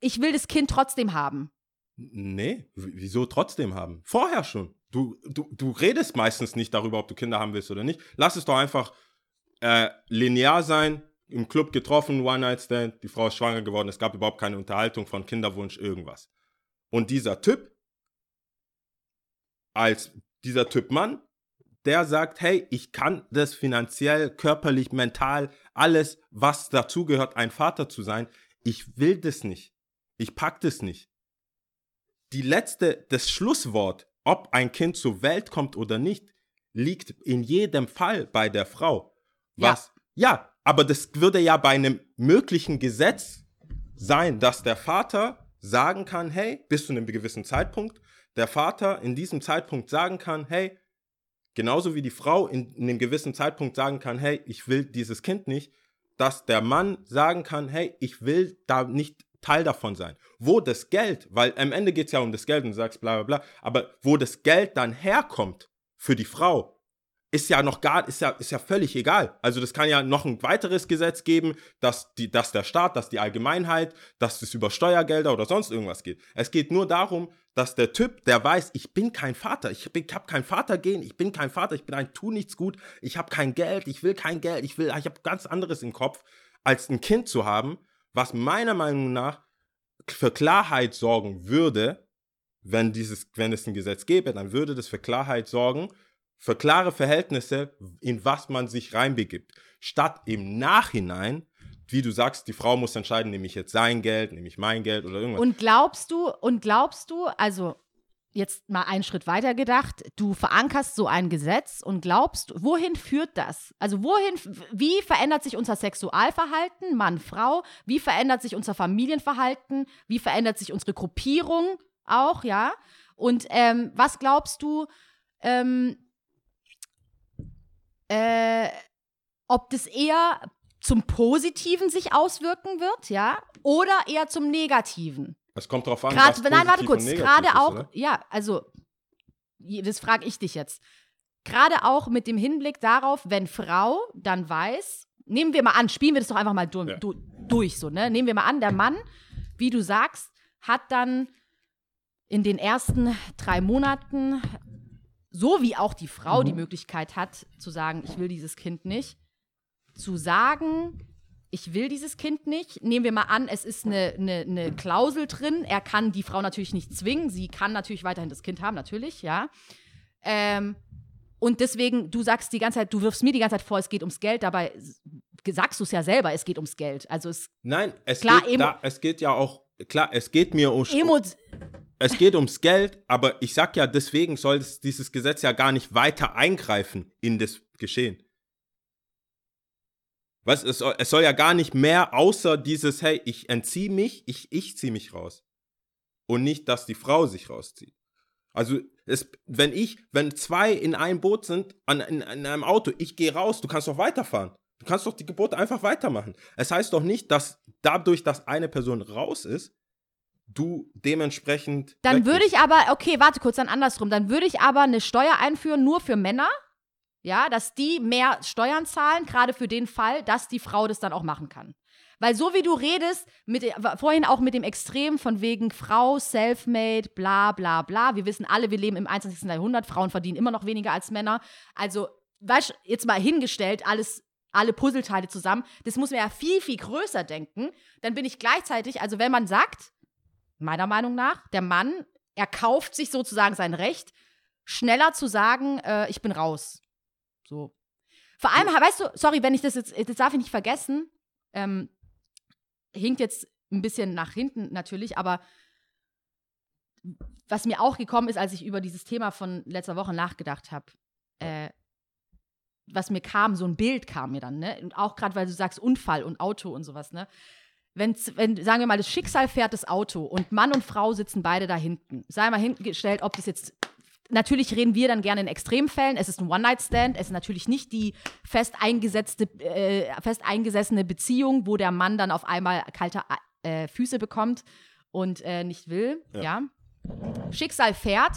ich will das Kind trotzdem haben. Nee, wieso trotzdem haben? Vorher schon. Du, du, du redest meistens nicht darüber, ob du Kinder haben willst oder nicht. Lass es doch einfach äh, linear sein, im Club getroffen, One-Night-Stand, die Frau ist schwanger geworden, es gab überhaupt keine Unterhaltung von Kinderwunsch, irgendwas. Und dieser Typ, als dieser Typ Mann, der sagt, hey, ich kann das finanziell, körperlich, mental, alles, was dazugehört, ein Vater zu sein, ich will das nicht. Ich pack das nicht die letzte, das Schlusswort, ob ein Kind zur Welt kommt oder nicht, liegt in jedem Fall bei der Frau. Was? Ja, aber das würde ja bei einem möglichen Gesetz sein, dass der Vater sagen kann, hey, bis zu einem gewissen Zeitpunkt, der Vater in diesem Zeitpunkt sagen kann, hey, genauso wie die Frau in, in einem gewissen Zeitpunkt sagen kann, hey, ich will dieses Kind nicht, dass der Mann sagen kann, hey, ich will da nicht Teil davon sein. Wo das Geld, weil am Ende geht es ja um das Geld und du sagst bla bla bla, aber wo das Geld dann herkommt für die Frau, ist ja noch gar, ist ja, ist ja völlig egal. Also das kann ja noch ein weiteres Gesetz geben, dass, die, dass der Staat, dass die Allgemeinheit, dass es über Steuergelder oder sonst irgendwas geht. Es geht nur darum, dass der Typ, der weiß, ich bin kein Vater, ich, bin- ich habe kein Vatergehen, ich bin kein Vater, ich bin ein tu nichts gut, ich habe kein Geld, ich will kein Geld, ich will, ich habe ganz anderes im Kopf, als ein Kind zu haben, Was meiner Meinung nach für Klarheit sorgen würde, wenn, dieses, wenn es ein Gesetz gäbe, dann würde das für Klarheit sorgen, für klare Verhältnisse, in was man sich reinbegibt. Statt im Nachhinein, wie du sagst, die Frau muss entscheiden, nehme ich jetzt sein Geld, nehme ich mein Geld oder irgendwas. Und glaubst du, und glaubst du, also jetzt mal einen Schritt weiter gedacht, du verankerst so ein Gesetz und glaubst, wohin führt das? Also wohin, wie verändert sich unser Sexualverhalten, Mann, Frau? Wie verändert sich unser Familienverhalten? Wie verändert sich unsere Gruppierung auch, ja? Und ähm, was glaubst du, ähm, äh, ob das eher zum Positiven sich auswirken wird, ja? Oder eher zum Negativen? es kommt drauf an, Gerade, was nein, warte kurz. Gerade ist, auch, oder? ja, also, das frage ich dich jetzt. Gerade auch mit dem Hinblick darauf, wenn Frau dann weiß, nehmen wir mal an, spielen wir das doch einfach mal du Ja. du durch, so, ne? Nehmen wir mal an, der Mann, wie du sagst, hat dann in den ersten drei Monaten, so wie auch die Frau die Möglichkeit hat, zu sagen, ich will dieses Kind nicht, zu sagen, ich will dieses Kind nicht. Nehmen wir mal an, es ist eine, eine, eine Klausel drin. Er kann die Frau natürlich nicht zwingen. Sie kann natürlich weiterhin das Kind haben, natürlich, ja. Ähm, und deswegen, du sagst die ganze Zeit, du wirfst mir die ganze Zeit vor, es geht ums Geld. Dabei sagst du es ja selber, es geht ums Geld. Also es Nein, es, Klar, geht, da, es geht ja auch, klar, es geht mir um, Emo es geht ums Geld, aber ich sag ja, deswegen soll es, dieses Gesetz ja gar nicht weiter eingreifen in das Geschehen. Was, es, soll, es soll ja gar nicht mehr außer dieses, hey, ich entziehe mich, ich, ich ziehe mich raus. Und nicht, dass die Frau sich rauszieht. Also, es, wenn ich, wenn zwei in einem Boot sind, an, in, in einem Auto, ich gehe raus, du kannst doch weiterfahren. Du kannst doch die Gebote einfach weitermachen. Es heißt doch nicht, dass dadurch, dass eine Person raus ist, du dementsprechend. Dann würde ich aber, okay, warte kurz, dann andersrum. Dann würde ich aber eine Steuer einführen, nur für Männer. Ja, dass die mehr Steuern zahlen, gerade für den Fall, dass die Frau das dann auch machen kann. Weil so wie du redest, mit, vorhin auch mit dem Extrem von wegen Frau, Selfmade, bla bla bla. Wir wissen alle, wir leben im 21. Jahrhundert, Frauen verdienen immer noch weniger als Männer. Also, weißt du, jetzt mal hingestellt, alles, alle Puzzleteile zusammen. Das muss man ja viel, viel größer denken. Dann bin ich gleichzeitig, also wenn man sagt, meiner Meinung nach, der Mann erkauft sich sozusagen sein Recht, schneller zu sagen, äh, ich bin raus. So. Vor allem, weißt du, sorry, wenn ich das jetzt, das darf ich nicht vergessen, ähm, hinkt jetzt ein bisschen nach hinten natürlich, aber was mir auch gekommen ist, als ich über dieses Thema von letzter Woche nachgedacht habe, äh, was mir kam, so ein Bild kam mir dann, ne? Und auch gerade, weil du sagst Unfall und Auto und sowas, ne? Wenn, wenn, sagen wir mal, das Schicksal fährt das Auto und Mann und Frau sitzen beide da hinten. Sei mal hingestellt, ob das jetzt. Natürlich reden wir dann gerne in Extremfällen. Es ist ein One-Night-Stand. Es ist natürlich nicht die fest eingesetzte, äh, fest eingesessene Beziehung, wo der Mann dann auf einmal kalte äh, Füße bekommt und äh, nicht will. Ja. ja. Schicksal fährt.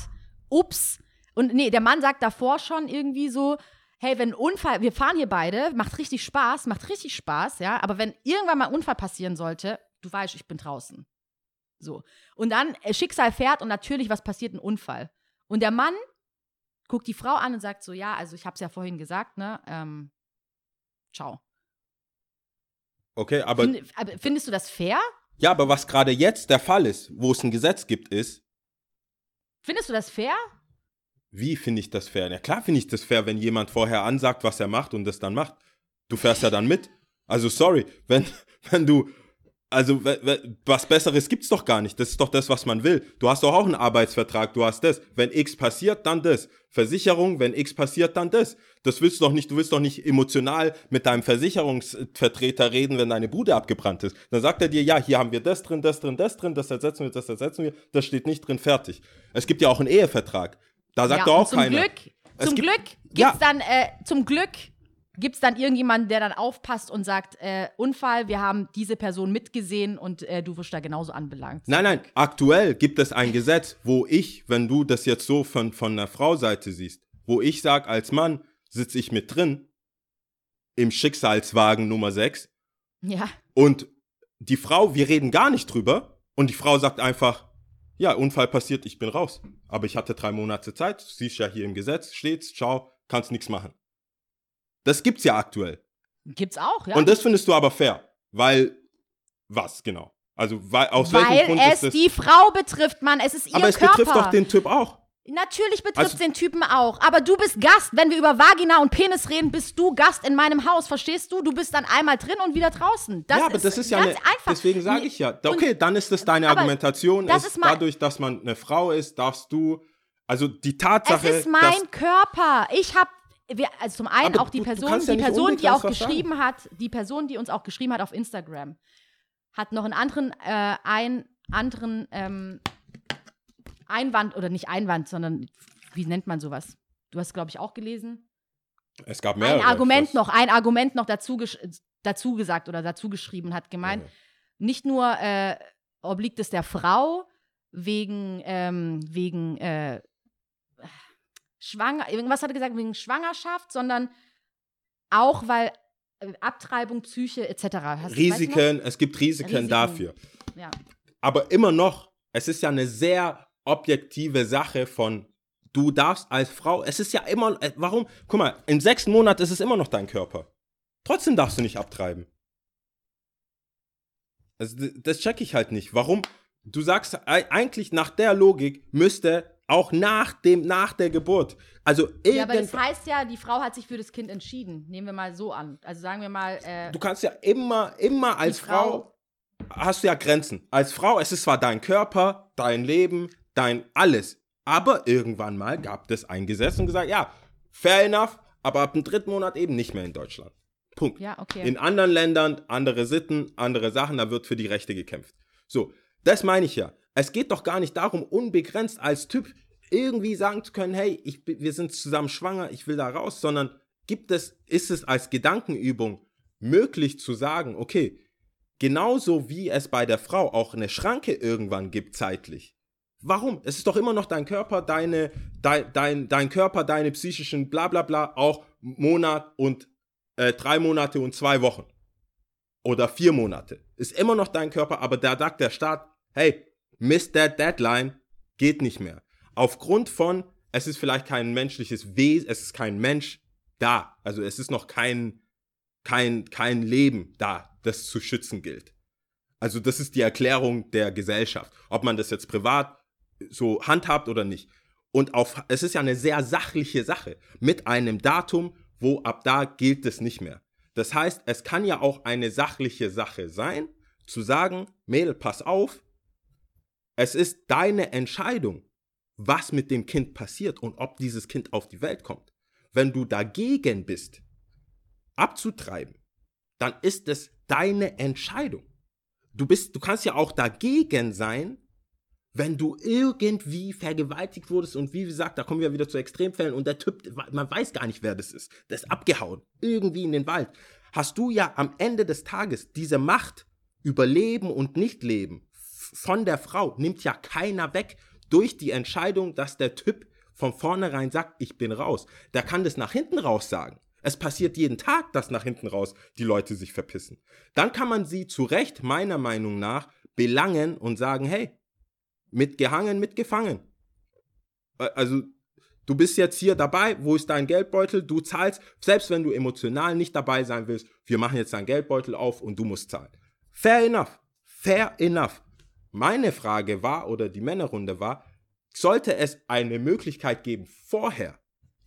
Ups. Und nee, der Mann sagt davor schon irgendwie so, hey, wenn ein Unfall, wir fahren hier beide, macht richtig Spaß, macht richtig Spaß, ja, aber wenn irgendwann mal ein Unfall passieren sollte, du weißt, ich bin draußen. So. Und dann äh, Schicksal fährt und natürlich, was passiert? Ein Unfall. Und der Mann guckt die Frau an und sagt so, ja, also ich hab's ja vorhin gesagt, ne, ähm, ciao. Okay, aber. Find, aber findest du das fair? ja, aber was gerade jetzt der Fall ist, wo es ein Gesetz gibt, ist, Findest du das fair? Wie finde ich das fair? Ja, klar finde ich das fair, wenn jemand vorher ansagt, was er macht und das dann macht. Du fährst ja dann mit. Also, sorry, wenn, wenn du. Also, was Besseres gibt's doch gar nicht. Das ist doch das, was man will. Du hast doch auch einen Arbeitsvertrag, du hast das. Wenn X passiert, dann das. Versicherung, wenn X passiert, dann das. Das willst du doch nicht, du willst doch nicht emotional mit deinem Versicherungsvertreter reden, wenn deine Bude abgebrannt ist. Dann sagt er dir, ja, hier haben wir das drin, das drin, das drin, das ersetzen wir, das ersetzen wir, das steht nicht drin, fertig. Es gibt ja auch einen Ehevertrag. Da sagt ja, auch zum keiner. Glück, Es zum gibt- Glück gibt's Ja. dann, äh, zum Glück gibt's dann irgendjemanden, der dann aufpasst und sagt, äh, Unfall, wir haben diese Person mitgesehen und äh, du wirst da genauso anbelangt. Nein, nein, aktuell gibt es ein Gesetz, wo ich, wenn du das jetzt so von, von der Frau-Seite siehst, wo ich sage, als Mann sitze ich mit drin im Schicksalswagen Nummer 6 Ja, und die Frau, wir reden gar nicht drüber und die Frau sagt einfach, ja, Unfall passiert, ich bin raus. Aber ich hatte drei Monate Zeit, siehst ja hier im Gesetz, steht's, ciao, kannst nichts machen. Das gibt's ja aktuell. gibt's auch, ja. Und das findest du aber fair, weil Was genau? Also weil, aus welchem Weil Grund es ist das? die Frau betrifft, Mann. Es ist ihr aber es Körper. betrifft doch den Typ auch. Natürlich betrifft Also- den Typen auch. Aber du bist Gast. Wenn wir über Vagina und Penis reden, bist du Gast in meinem Haus. Verstehst du? Du bist dann einmal drin und wieder draußen. Das ja, aber das ist ja ganz eine, einfach. deswegen sage ich ja, da- Und- okay, dann ist das deine Argumentation, das ist, ist dadurch, dass man eine Frau ist, darfst du, also die Tatsache, Es ist mein Körper. Ich habe also zum einen Aber auch die du- Person, ja die Person, die auch sagen. geschrieben hat, die Person, die uns auch geschrieben hat auf Instagram, hat noch einen anderen, äh, einen anderen ähm, Einwand oder nicht Einwand, sondern wie nennt man sowas? Du hast, glaube ich, auch gelesen. es gab mehrere. ein Argument noch, ein Argument noch dazu, dazu gesagt oder dazu geschrieben hat, gemeint, Ja. nicht nur äh, obliegt es der Frau wegen, ähm, wegen äh, Schwanger, irgendwas hat er gesagt, wegen Schwangerschaft, sondern auch, weil äh, Abtreibung, Psyche etc. Hast? Risiken, es gibt Risiken, Risiken. dafür. Ja. Aber immer noch, es ist ja eine sehr objektive Sache von, du darfst als Frau, es ist ja immer, äh, warum, guck mal, in sechs Monaten ist es immer noch dein Körper. Trotzdem darfst du nicht abtreiben. Also, das check ich halt nicht. Warum? Du sagst ei- eigentlich nach der Logik müsste auch nach dem, nach der Geburt, also ja, aber das heißt ja, die Frau hat sich für das Kind entschieden. Nehmen wir mal so an. Also sagen wir mal, äh, du kannst ja immer, immer als Frau, hast du ja Grenzen. Als Frau, es ist zwar dein Körper, dein Leben, dein alles, aber irgendwann mal gab es ein Gesetz und gesagt, ja, fair enough, aber ab dem dritten Monat eben nicht mehr in Deutschland. Punkt. ja, okay. In anderen Ländern, andere Sitten, andere Sachen, da wird für die Rechte gekämpft. So, das meine ich ja. Es geht doch gar nicht darum, unbegrenzt als Typ irgendwie sagen zu können, hey, ich, wir sind zusammen schwanger, ich will da raus, sondern gibt es, ist es als Gedankenübung möglich zu sagen, okay, genauso wie es bei der Frau auch eine Schranke irgendwann gibt zeitlich. Warum? Es ist doch immer noch dein Körper, deine, dein, dein, dein Körper, deine psychischen bla bla bla, auch Monat und äh, drei Monate und zwei Wochen. Oder vier Monate. Ist immer noch dein Körper, aber da sagt der Staat, hey, miss that deadline, geht nicht mehr. Aufgrund von, es ist vielleicht kein menschliches Wesen, es ist kein Mensch da. Also es ist noch kein, kein, kein Leben da, das zu schützen gilt. Also das ist die Erklärung der Gesellschaft. Ob man das jetzt privat so handhabt oder nicht. Und auf, es ist ja eine sehr sachliche Sache mit einem Datum, wo ab da gilt es nicht mehr. Das heißt, es kann ja auch eine sachliche Sache sein, zu sagen, Mädel, pass auf, es ist deine Entscheidung, was mit dem Kind passiert und ob dieses Kind auf die Welt kommt. Wenn du dagegen bist, abzutreiben, dann ist es deine Entscheidung. Du bist, du kannst ja auch dagegen sein, wenn du irgendwie vergewaltigt wurdest und wie gesagt, da kommen wir wieder zu Extremfällen und der Typ, man weiß gar nicht, wer das ist, der ist abgehauen, irgendwie in den Wald, hast du ja am Ende des Tages diese Macht über Leben und Nichtleben von der Frau, nimmt ja keiner weg durch die Entscheidung, dass der Typ von vornherein sagt, ich bin raus. Der kann das nach hinten raus sagen. Es passiert jeden Tag, dass nach hinten raus die Leute sich verpissen. Dann kann man sie zu Recht, meiner Meinung nach, belangen und sagen, hey, mitgehangen, mitgefangen. Äh, Also, du bist jetzt hier dabei, wo ist dein Geldbeutel? Du zahlst, selbst wenn du emotional nicht dabei sein willst, wir machen jetzt deinen Geldbeutel auf und du musst zahlen. Fair enough. Fair enough. Meine Frage war, oder die Männerrunde war, sollte es eine Möglichkeit geben, vorher,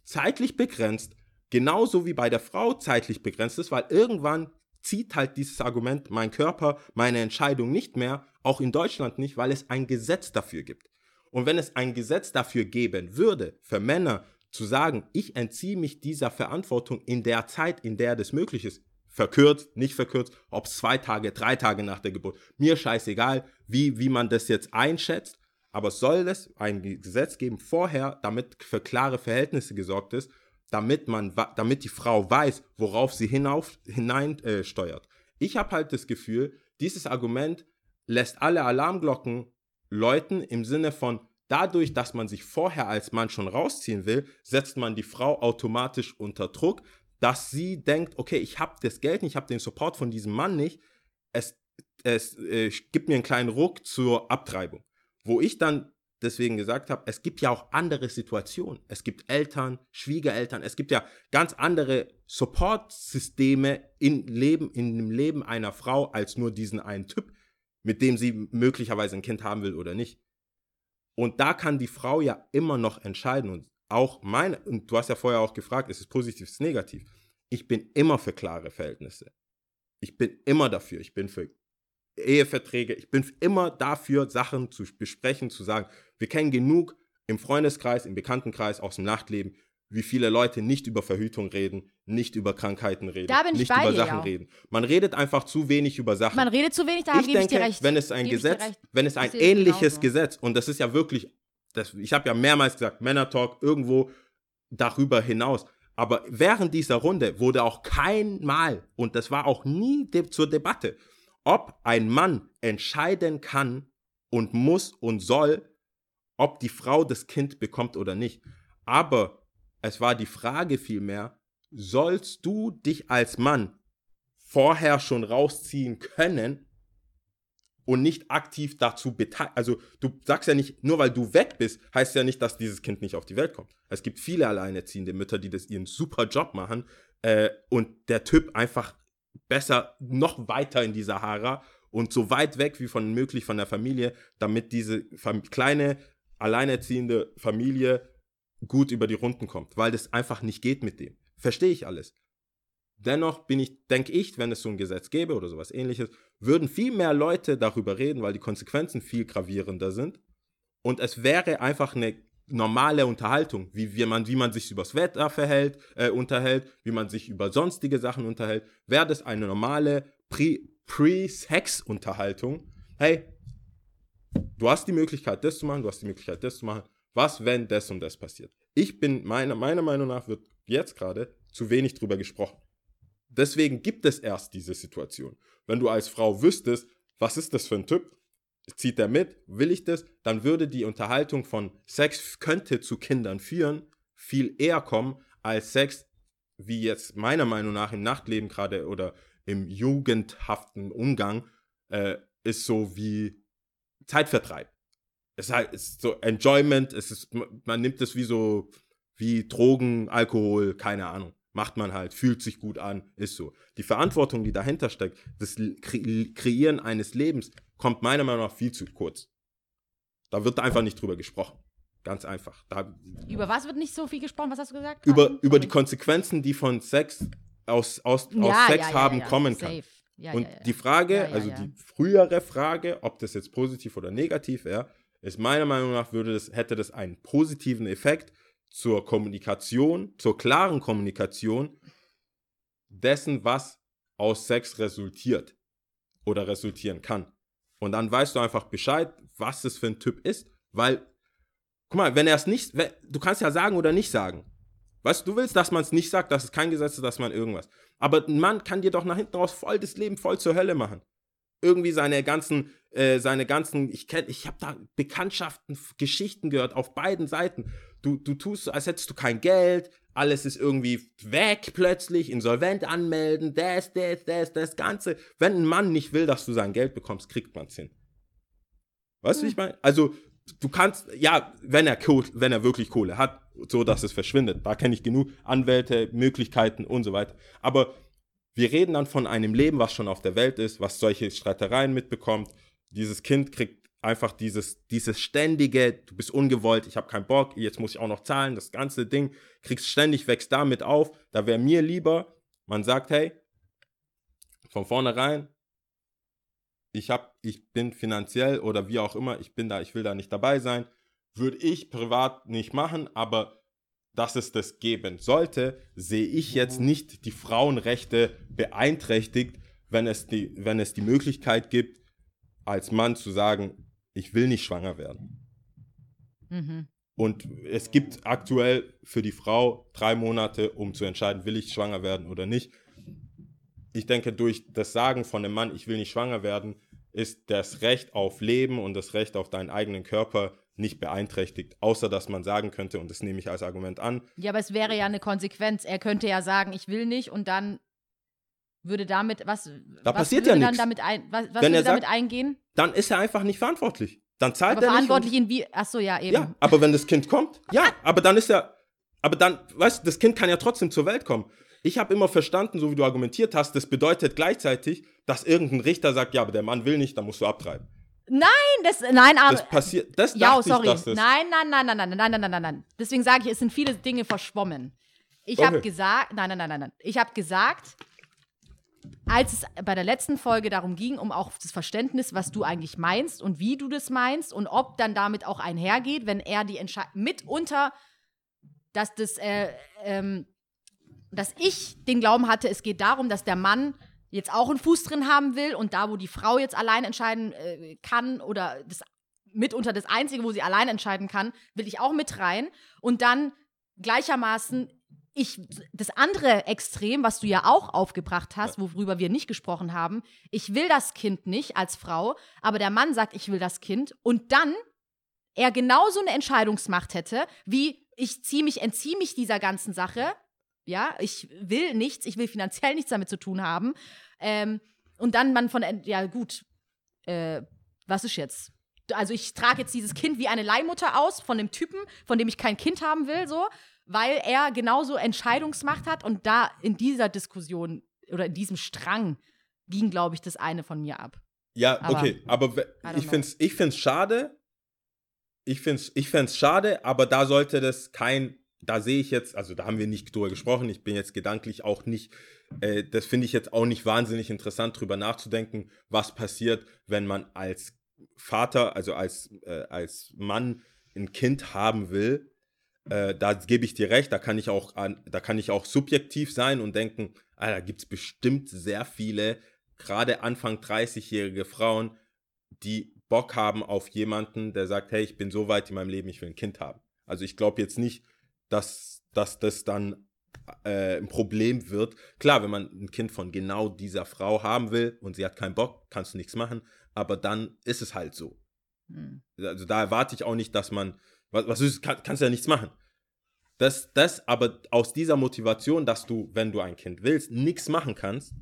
zeitlich begrenzt, genauso wie bei der Frau zeitlich begrenzt ist, weil irgendwann zieht halt dieses Argument, mein Körper, meine Entscheidung nicht mehr, auch in Deutschland nicht, weil es ein Gesetz dafür gibt. Und wenn es ein Gesetz dafür geben würde, für Männer zu sagen, ich entziehe mich dieser Verantwortung in der Zeit, in der das möglich ist, verkürzt, nicht verkürzt, ob es zwei Tage, drei Tage nach der Geburt, mir scheißegal, wie, wie man das jetzt einschätzt, aber soll es ein Gesetz geben vorher, damit für klare Verhältnisse gesorgt ist, damit man, damit die Frau weiß, worauf sie hinauf, hinein äh. Ich habe halt das Gefühl, dieses Argument lässt alle Alarmglocken läuten im Sinne von, dadurch, dass man sich vorher als Mann schon rausziehen will, setzt man die Frau automatisch unter Druck, dass sie denkt, okay, ich habe das Geld nicht, ich habe den Support von diesem Mann nicht, es, es äh, gibt mir einen kleinen Ruck zur Abtreibung. Wo ich dann deswegen gesagt habe, es gibt ja auch andere Situationen. Es gibt Eltern, Schwiegereltern, es gibt ja ganz andere Support-Systeme in Leben, in dem Leben einer Frau als nur diesen einen Typ, mit dem sie möglicherweise ein Kind haben will oder nicht. Und da kann die Frau ja immer noch entscheiden und auch meine, und du hast ja vorher auch gefragt, ist es positiv, ist es negativ? Ich bin immer für klare Verhältnisse. Ich bin immer dafür. Ich bin für Eheverträge. Ich bin immer dafür, Sachen zu besprechen, zu sagen, wir kennen genug im Freundeskreis, im Bekanntenkreis, aus dem Nachtleben, wie viele Leute nicht über Verhütung reden, nicht über Krankheiten reden, ich nicht über Sachen ja. reden. Man redet einfach zu wenig über Sachen Man redet zu wenig, da ich gebe ich denke, dir recht. wenn es ein Gebe ich Gesetz, wenn es ein ich ähnliches. Gesetz und das ist ja wirklich, das, ich habe ja mehrmals gesagt, Männer Talk irgendwo darüber hinaus. Aber während dieser Runde wurde auch kein Mal und das war auch nie de zur Debatte, ob ein Mann entscheiden kann und muss und soll, ob die Frau das Kind bekommt oder nicht. Aber es war die Frage vielmehr, sollst du dich als Mann vorher schon rausziehen können und nicht aktiv dazu beteiligt. Also du sagst ja nicht, nur weil du weg bist, heißt ja nicht, dass dieses Kind nicht auf die Welt kommt. Es gibt viele alleinerziehende Mütter, die das ihren super Job machen äh, und der Typ einfach besser noch weiter in die Sahara und so weit weg wie von möglich von der Familie, damit diese Fam kleine alleinerziehende Familie gut über die Runden kommt, weil das einfach nicht geht mit dem. Verstehe ich alles. Dennoch bin ich, denke ich, wenn es so ein Gesetz gäbe oder sowas ähnliches, würden viel mehr Leute darüber reden, weil die Konsequenzen viel gravierender sind. Und es wäre einfach eine normale Unterhaltung, wie, wie, man, wie man sich übers Wetter verhält, äh, unterhält, wie man sich über sonstige Sachen unterhält. Wäre das eine normale Pre- Pre-Sex-Unterhaltung? hey, du hast die Möglichkeit, das zu machen, du hast die Möglichkeit, das zu machen. Was, wenn das und das passiert? Ich bin, meiner, meiner Meinung nach wird jetzt gerade zu wenig drüber gesprochen. Deswegen gibt es erst diese Situation. Wenn du als Frau wüsstest, was ist das für ein Typ, zieht er mit, will ich das, dann würde die Unterhaltung von Sex könnte zu Kindern führen, viel eher kommen, als Sex, wie jetzt meiner Meinung nach im Nachtleben gerade oder im jugendhaften Umgang, äh, ist so wie Zeitvertreib. Es ist halt so Enjoyment, es ist, man nimmt es wie so, wie Drogen, Alkohol, keine Ahnung. Macht man halt, fühlt sich gut an, ist so. Die Verantwortung, die dahinter steckt, das Kre Kreieren eines Lebens, kommt meiner Meinung nach viel zu kurz. Da wird einfach nicht drüber gesprochen. Ganz einfach. Da, Über was wird nicht so viel gesprochen? Was hast du gesagt? über, über die Konsequenzen, die von Sex aus, aus, aus Ja, Sex ja, haben ja, kommen kann. safe. Ja, Und die Frage, also die frühere Frage, ob das jetzt positiv oder negativ wäre, ist meiner Meinung nach würde das, hätte das einen positiven Effekt zur Kommunikation, zur klaren Kommunikation dessen, was aus Sex resultiert oder resultieren kann. Und dann weißt du einfach Bescheid, was das für ein Typ ist, weil, guck mal, wenn er es nicht, wenn, du kannst ja sagen oder nicht sagen. Weißt du, du willst, dass man es nicht sagt, dass es kein Gesetz ist, dass man irgendwas. Aber ein Mann kann dir doch nach hinten raus voll das Leben voll zur Hölle machen. Irgendwie seine ganzen, äh, seine ganzen, ich kenne, ich habe da Bekanntschaften, Geschichten gehört auf beiden Seiten. Du, du tust so, als hättest du kein Geld, alles ist irgendwie weg plötzlich, insolvent anmelden, das, das, das, das Ganze. Wenn ein Mann nicht will, dass du sein Geld bekommst, kriegt man es hin. Weißt du, wie ich meine? Also, du kannst, ja, wenn er, Kohle, wenn er wirklich Kohle hat, so dass es verschwindet. Da kenne ich genug Anwälte, Möglichkeiten und so weiter. Aber wir reden dann von einem Leben, was schon auf der Welt ist, was solche Streitereien mitbekommt. Dieses Kind kriegt einfach dieses, dieses ständige, du bist ungewollt, ich habe keinen Bock, jetzt muss ich auch noch zahlen, das ganze Ding, kriegst ständig, wächst damit auf. Da wäre mir lieber, man sagt, hey, von vornherein, ich hab, ich bin finanziell oder wie auch immer, ich bin da, ich will da nicht dabei sein, würde ich privat nicht machen, aber dass es das geben sollte, sehe ich jetzt nicht die Frauenrechte beeinträchtigt, wenn es die, wenn es die Möglichkeit gibt, als Mann zu sagen, ich will nicht schwanger werden. Mhm. Und es gibt aktuell für die Frau drei Monate, um zu entscheiden, will ich schwanger werden oder nicht. Ich denke, durch das Sagen von einem Mann, ich will nicht schwanger werden, ist das Recht auf Leben und das Recht auf deinen eigenen Körper nicht beeinträchtigt, außer dass man sagen könnte, und das nehme ich als Argument an, Ja, aber es wäre ja eine Konsequenz. Er könnte ja sagen, ich will nicht und dann würde damit, was, Da was passiert würde ja dann nix. damit ein, was, was Wenn würde er damit sagt- eingehen? dann ist er einfach nicht verantwortlich. dann zahlt Aber er nicht. und- verantwortlich in wie. Achso, ja, eben. Ja, aber wenn das Kind kommt, ja, aber dann ist er, aber dann, weißt du, das Kind kann ja trotzdem zur Welt kommen. Ich habe immer verstanden, so wie du argumentiert hast, das bedeutet gleichzeitig, dass irgendein Richter sagt, ja, aber der Mann will nicht, dann musst du abtreiben. Nein, das, nein, aber. Das passiert, das ja, dachte sorry. ich, nein, nein, nein, nein, nein, nein, nein, nein, nein, nein. Deswegen sage ich, es sind viele Dinge verschwommen. Ich habe Okay. gesagt, nein, nein, nein, nein, nein. Ich habe gesagt, als es bei der letzten Folge darum ging, um auch das Verständnis, was du eigentlich meinst und wie du das meinst und ob dann damit auch einhergeht, wenn er die Entscheidung mitunter, dass das, äh, ähm, dass ich den Glauben hatte, es geht darum, dass der Mann jetzt auch einen Fuß drin haben will und da, wo die Frau jetzt allein entscheiden äh, kann oder das mitunter das Einzige, wo sie allein entscheiden kann, will ich auch mit rein. Und dann gleichermaßen ich das andere Extrem, was du ja auch aufgebracht hast, worüber wir nicht gesprochen haben, ich will das Kind nicht als Frau, aber der Mann sagt, ich will das Kind. Und dann er genauso eine Entscheidungsmacht hätte, wie ich ziehe mich, entziehe mich dieser ganzen Sache, ja, ich will nichts, ich will finanziell nichts damit zu tun haben, ähm, und dann man von, ja gut, äh, was ist jetzt? Also ich trage jetzt dieses Kind wie eine Leihmutter aus von dem Typen, von dem ich kein Kind haben will, so, weil er genauso Entscheidungsmacht hat und da in dieser Diskussion oder in diesem Strang ging, glaube ich, das eine von mir ab. ja, aber- okay, aber ich finde es ich find's schade, ich finde es ich find's schade, aber da sollte das kein, da sehe ich jetzt, also da haben wir nicht drüber gesprochen, ich bin jetzt gedanklich auch nicht, äh, das finde ich jetzt auch nicht wahnsinnig interessant, drüber nachzudenken, was passiert, wenn man als Vater, also als, äh, als Mann ein Kind haben will. Äh, da gebe ich dir recht, da kann ich auch an, da kann ich auch subjektiv sein und denken, ah, da gibt es bestimmt sehr viele, gerade Anfang 30-jährige Frauen, die Bock haben auf jemanden, der sagt, hey, ich bin so weit in meinem Leben, ich will ein Kind haben. Also ich glaube jetzt nicht, dass, dass das dann äh, ein Problem wird. Klar, wenn man ein Kind von genau dieser Frau haben will und sie hat keinen Bock, kannst du nichts machen, aber dann ist es halt so. Hm. Also da erwarte ich auch nicht, dass man, was, was ist, kann, kannst du ja nichts machen. Das, das aber aus dieser Motivation, dass du, wenn du ein Kind willst, nichts machen kannst,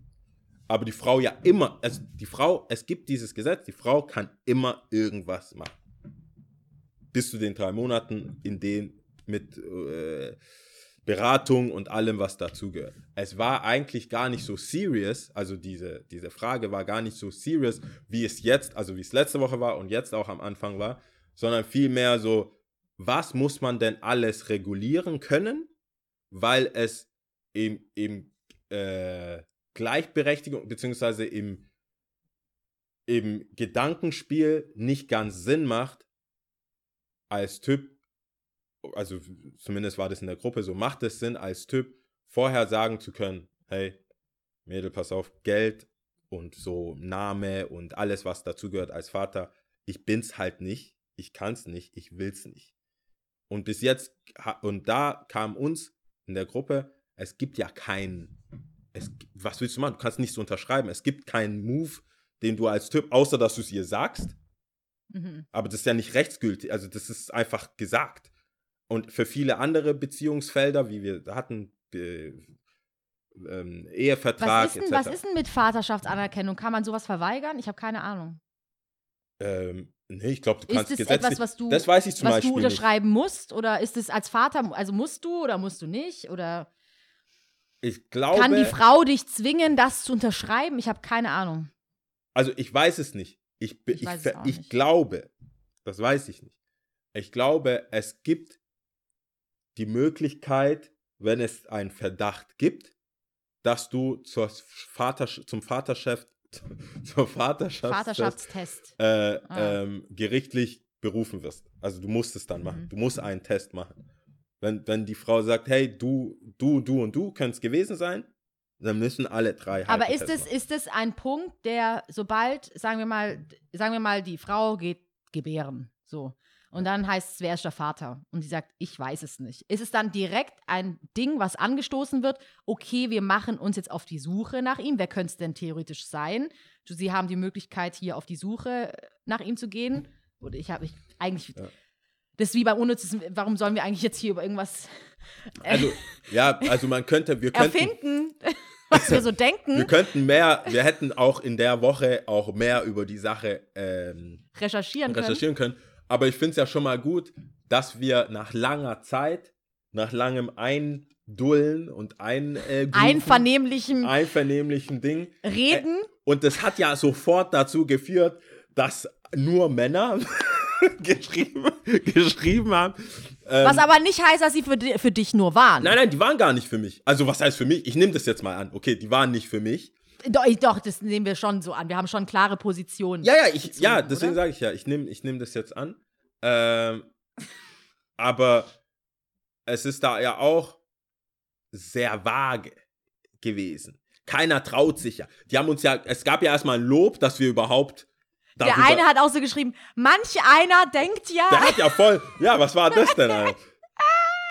aber die Frau ja immer, also die Frau, es gibt dieses Gesetz, die Frau kann immer irgendwas machen. Bis zu den drei Monaten, in denen mit äh, Beratung und allem, was dazugehört. Es war eigentlich gar nicht so serious, also diese, diese Frage war gar nicht so serious, wie es jetzt, also wie es letzte Woche war und jetzt auch am Anfang war, sondern vielmehr so, was muss man denn alles regulieren können, weil es im, im äh, Gleichberechtigung beziehungsweise im, im Gedankenspiel nicht ganz Sinn macht, als Typ, also zumindest war das in der Gruppe so, macht es Sinn, als Typ vorher sagen zu können, hey, Mädel, pass auf, Geld und so Name und alles, was dazugehört als Vater, ich bin's halt nicht, ich kann's nicht, ich will's nicht. Und bis jetzt, und da kam uns in der Gruppe, es gibt ja keinen, es, was willst du machen? Du kannst nichts unterschreiben. Es gibt keinen Move, den du als Typ, außer dass du es ihr sagst, Mhm. aber das ist ja nicht rechtsgültig, also das ist einfach gesagt. Und für viele andere Beziehungsfelder, wie wir hatten, äh, ähm, Ehevertrag Was ist, denn, was ist denn mit Vaterschaftsanerkennung? Kann man sowas verweigern? Ich habe keine Ahnung. ähm, nee, ich glaube, du Ist kannst das gesetzlich, etwas, was du, das weiß ich zum was Beispiel du nicht. unterschreiben musst? Oder ist es als Vater, also musst du oder musst du nicht? Oder Ich glaube, kann die Frau dich zwingen, das zu unterschreiben? Ich habe keine Ahnung. Also ich weiß es nicht. Ich, Ich ich, ich nicht. glaube, das weiß ich nicht. Ich glaube, es gibt die Möglichkeit, wenn es einen Verdacht gibt, dass du zur Vater, zum Vaterschaft, zur Vaterschaft, Vaterschaftstest. äh, Ah. ähm, gerichtlich berufen wirst. Also du musst es dann machen. Mhm. Du musst einen Test machen. Wenn, wenn die Frau sagt, hey, du, du, du und du können es gewesen sein, dann müssen alle drei Aber ist es, ist es ein Punkt, der, sobald, sagen wir mal, sagen wir mal, die Frau geht gebären, so. Und dann heißt es, wer ist der Vater? Und die sagt, ich weiß es nicht. Ist es dann direkt ein Ding, was angestoßen wird? Okay, wir machen uns jetzt auf die Suche nach ihm. Wer könnte es denn theoretisch sein? Sie haben die Möglichkeit, hier auf die Suche nach ihm zu gehen. Oder ich habe ich eigentlich. Ja. Das ist wie beim Unnützes. Warum sollen wir eigentlich jetzt hier über irgendwas Also, ja, also man könnte, wir könnten, erfinden? was wir so Wir denken, könnten mehr, wir hätten auch in der Woche auch mehr über die Sache ähm, recherchieren können. recherchieren können. Aber ich finde es ja schon mal gut, dass wir nach langer Zeit, nach langem Eindullen und ein, äh, Einvernehmlichen einvernehmlichen Ding. Reden. Und das hat ja sofort dazu geführt, dass nur Männer geschrieben, geschrieben haben. Ähm, was aber nicht heißt, dass sie für, für dich nur waren. nein, nein, die waren gar nicht für mich. Also was heißt für mich? Ich nehme das jetzt mal an. Okay, die waren nicht für mich. Doch, doch, das nehmen wir schon so an. Wir haben schon klare Positionen. Ja, ja, ich, ja, oder? deswegen sage ich ja, ich nehme ich nehm das jetzt an. Ähm, aber es ist da ja auch sehr vage gewesen. Keiner traut sich ja. Die haben uns ja, es gab ja erstmal ein Lob, dass wir überhaupt. Der eine hat auch so geschrieben, manch einer denkt ja, Der hat ja voll. Ja, was war das denn, Alter?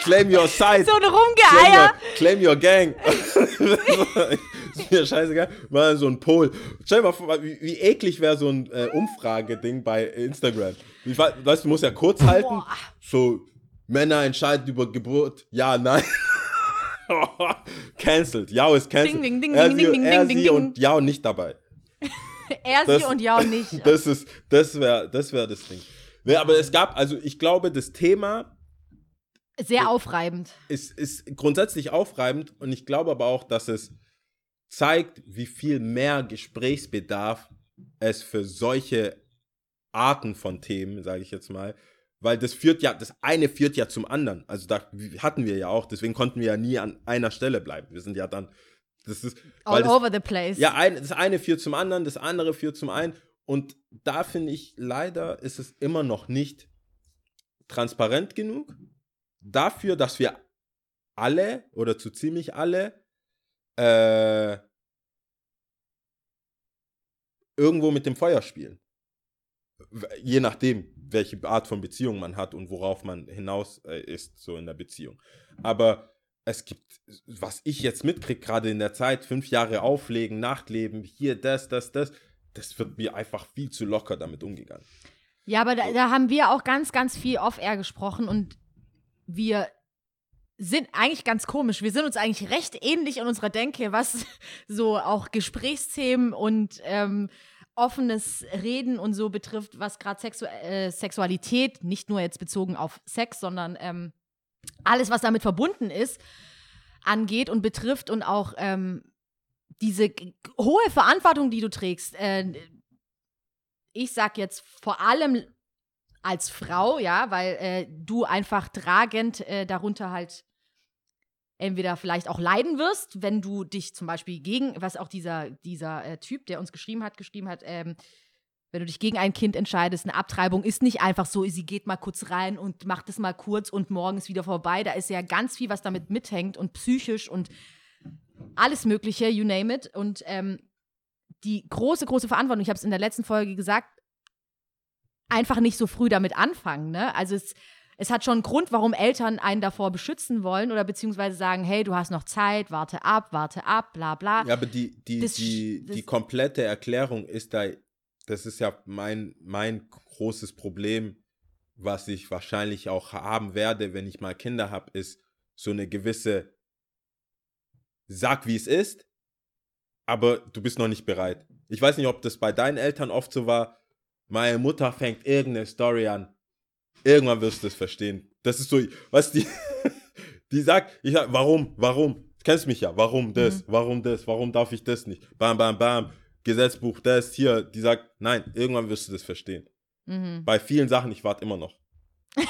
Claim your side. so ein Claim Rumgeeier. your, claim your gang. ist mir scheißegal. Mal so ein Poll. Stell dir mal vor, wie, wie eklig wäre so ein äh, Umfrageding bei Instagram. Weiß, weißt, du musst ja kurz halten. Boah. So, Männer entscheiden über Geburt. Ja, nein. cancelled. Ja ist cancelled. Ding, ding, ding, er ding, sie, ding, ding, er ding, sie ding. und ja und nicht dabei. Er, Das- sie und ja und nicht. Das ist, das wäre, das wäre das Ding. Nee, aber es gab, also ich glaube, das Thema Sehr aufreibend. ist, ist grundsätzlich aufreibend und ich glaube aber auch, dass es zeigt, wie viel mehr Gesprächsbedarf es für solche Arten von Themen, sage ich jetzt mal, weil das führt ja, das eine führt ja zum anderen. Also da hatten wir ja auch, deswegen konnten wir ja nie an einer Stelle bleiben. Wir sind ja dann, das ist, All das, over the place. ja, ein, das eine führt zum anderen, das andere führt zum einen. Und da finde ich, leider ist es immer noch nicht transparent genug dafür, dass wir alle oder zu ziemlich alle äh, irgendwo mit dem Feuer spielen. Je nachdem, welche Art von Beziehung man hat und worauf man hinaus äh, ist, so in der Beziehung. Aber es gibt, was ich jetzt mitkriege, gerade in der Zeit, fünf Jahre auflegen, Nachtleben, hier, das, das, das, das wird mir einfach viel zu locker damit umgegangen. Ja, aber da, da haben wir auch ganz, ganz viel off-air gesprochen und wir sind eigentlich ganz komisch. Wir sind uns eigentlich recht ähnlich in unserer Denke, was so auch Gesprächsthemen und ähm, offenes Reden und so betrifft, was gerade Sexu äh, Sexualität, nicht nur jetzt bezogen auf Sex, sondern ähm, alles, was damit verbunden ist, angeht und betrifft und auch ähm, diese hohe Verantwortung, die du trägst. Äh, ich sag jetzt vor allem als Frau, ja, weil äh, du einfach tragend äh, darunter halt entweder vielleicht auch leiden wirst, wenn du dich zum Beispiel gegen, was auch dieser, dieser äh, Typ, der uns geschrieben hat, geschrieben hat, ähm, wenn du dich gegen ein Kind entscheidest, eine Abtreibung ist nicht einfach so, sie geht mal kurz rein und macht es mal kurz und morgen ist wieder vorbei. Da ist ja ganz viel, was damit mithängt und psychisch und alles Mögliche, you name it. Und ähm, die große, große Verantwortung, ich habe es in der letzten Folge gesagt, einfach nicht so früh damit anfangen. Ne? Also es, es hat schon einen Grund, warum Eltern einen davor beschützen wollen oder beziehungsweise sagen, hey, du hast noch Zeit, warte ab, warte ab, bla bla. Ja, aber die, die, Das- die, das- die komplette Erklärung ist da, das ist ja mein, mein großes Problem, was ich wahrscheinlich auch haben werde, wenn ich mal Kinder habe, ist so eine gewisse Sag, wie es ist, aber du bist noch nicht bereit. Ich weiß nicht, ob das bei deinen Eltern oft so war. Meine Mutter fängt irgendeine Story an. Irgendwann wirst du es verstehen. Das ist so, was die, die sagt, ich sag, warum, warum? Du kennst mich ja, warum das, warum das, warum darf ich das nicht? Bam, bam, bam, Gesetzbuch, das, hier, die sagt, nein, irgendwann wirst du das verstehen. Mhm. Bei vielen Sachen, ich warte immer noch.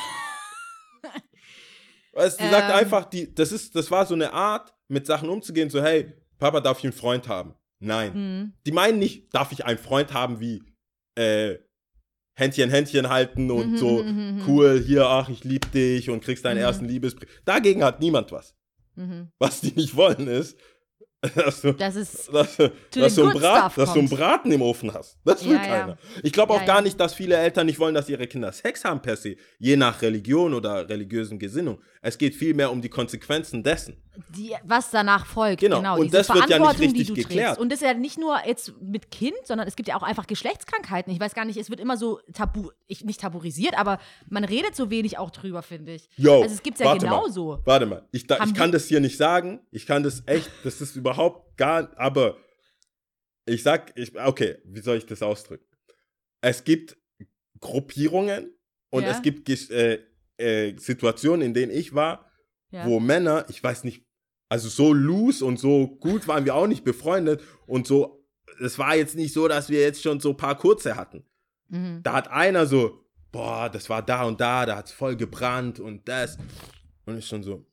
weißt, die sagt Ähm. einfach, die, das ist, das war so eine Art, mit Sachen umzugehen, so, hey, Papa, darf ich einen Freund haben? Nein. Mhm. Die meinen nicht, darf ich einen Freund haben wie, äh, Händchen, Händchen halten und Mhm, so, mhm, mhm. cool, hier, ach, ich lieb dich und kriegst deinen Mhm. ersten Liebesbrief. Dagegen hat niemand was. Mhm. Was die nicht wollen ist, dass du, Das ist dass, dass, du Brat, dass du einen. Braten im Ofen hast. Das will Ja, ja. keiner. Ich glaube auch Ja, gar ja. nicht, dass viele Eltern nicht wollen, dass ihre Kinder Sex haben per se, je nach Religion oder religiösen Gesinnung. Es geht vielmehr um die Konsequenzen dessen. Die, was danach folgt. Genau, Genau, und diese das wird ja nicht Verantwortung, richtig die du geklärt. trägst. Und das ist ja nicht nur jetzt mit Kind, sondern es gibt ja auch einfach Geschlechtskrankheiten. Ich weiß gar nicht, es wird immer so tabu, ich, nicht tabuisiert, aber man redet so wenig auch drüber, finde ich. Yo, also es gibt ja warte mal. genauso. Warte mal, ich, da, ich kann das hier nicht sagen. Ich kann das echt, das ist überhaupt gar, aber ich sag, ich, okay, wie soll ich das ausdrücken? Es gibt Gruppierungen und Ja. es gibt äh, äh, Situationen, in denen ich war, Ja. wo Männer, ich weiß nicht, also so loose und so gut waren wir auch nicht befreundet und so, es war jetzt nicht so, dass wir jetzt schon so ein paar kurze hatten. Mhm. Da hat einer so, boah, das war da und da, da hat es voll gebrannt und das. Und ich schon so,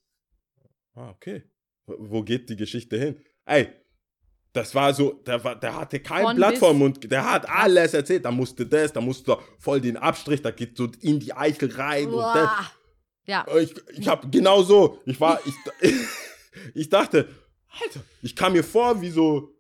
ah, okay. Wo- geht die Geschichte hin? Ey, das war so, der, war, der hatte kein Von Blatt bis- vor dem Mund, der hat alles erzählt. Da musste das, da musste voll den Abstrich, da geht so in die Eichel rein und das. Uah. Ja, Ich, ich hab genau so, ich war, ich, ich dachte, Alter, ich kam mir vor wie so,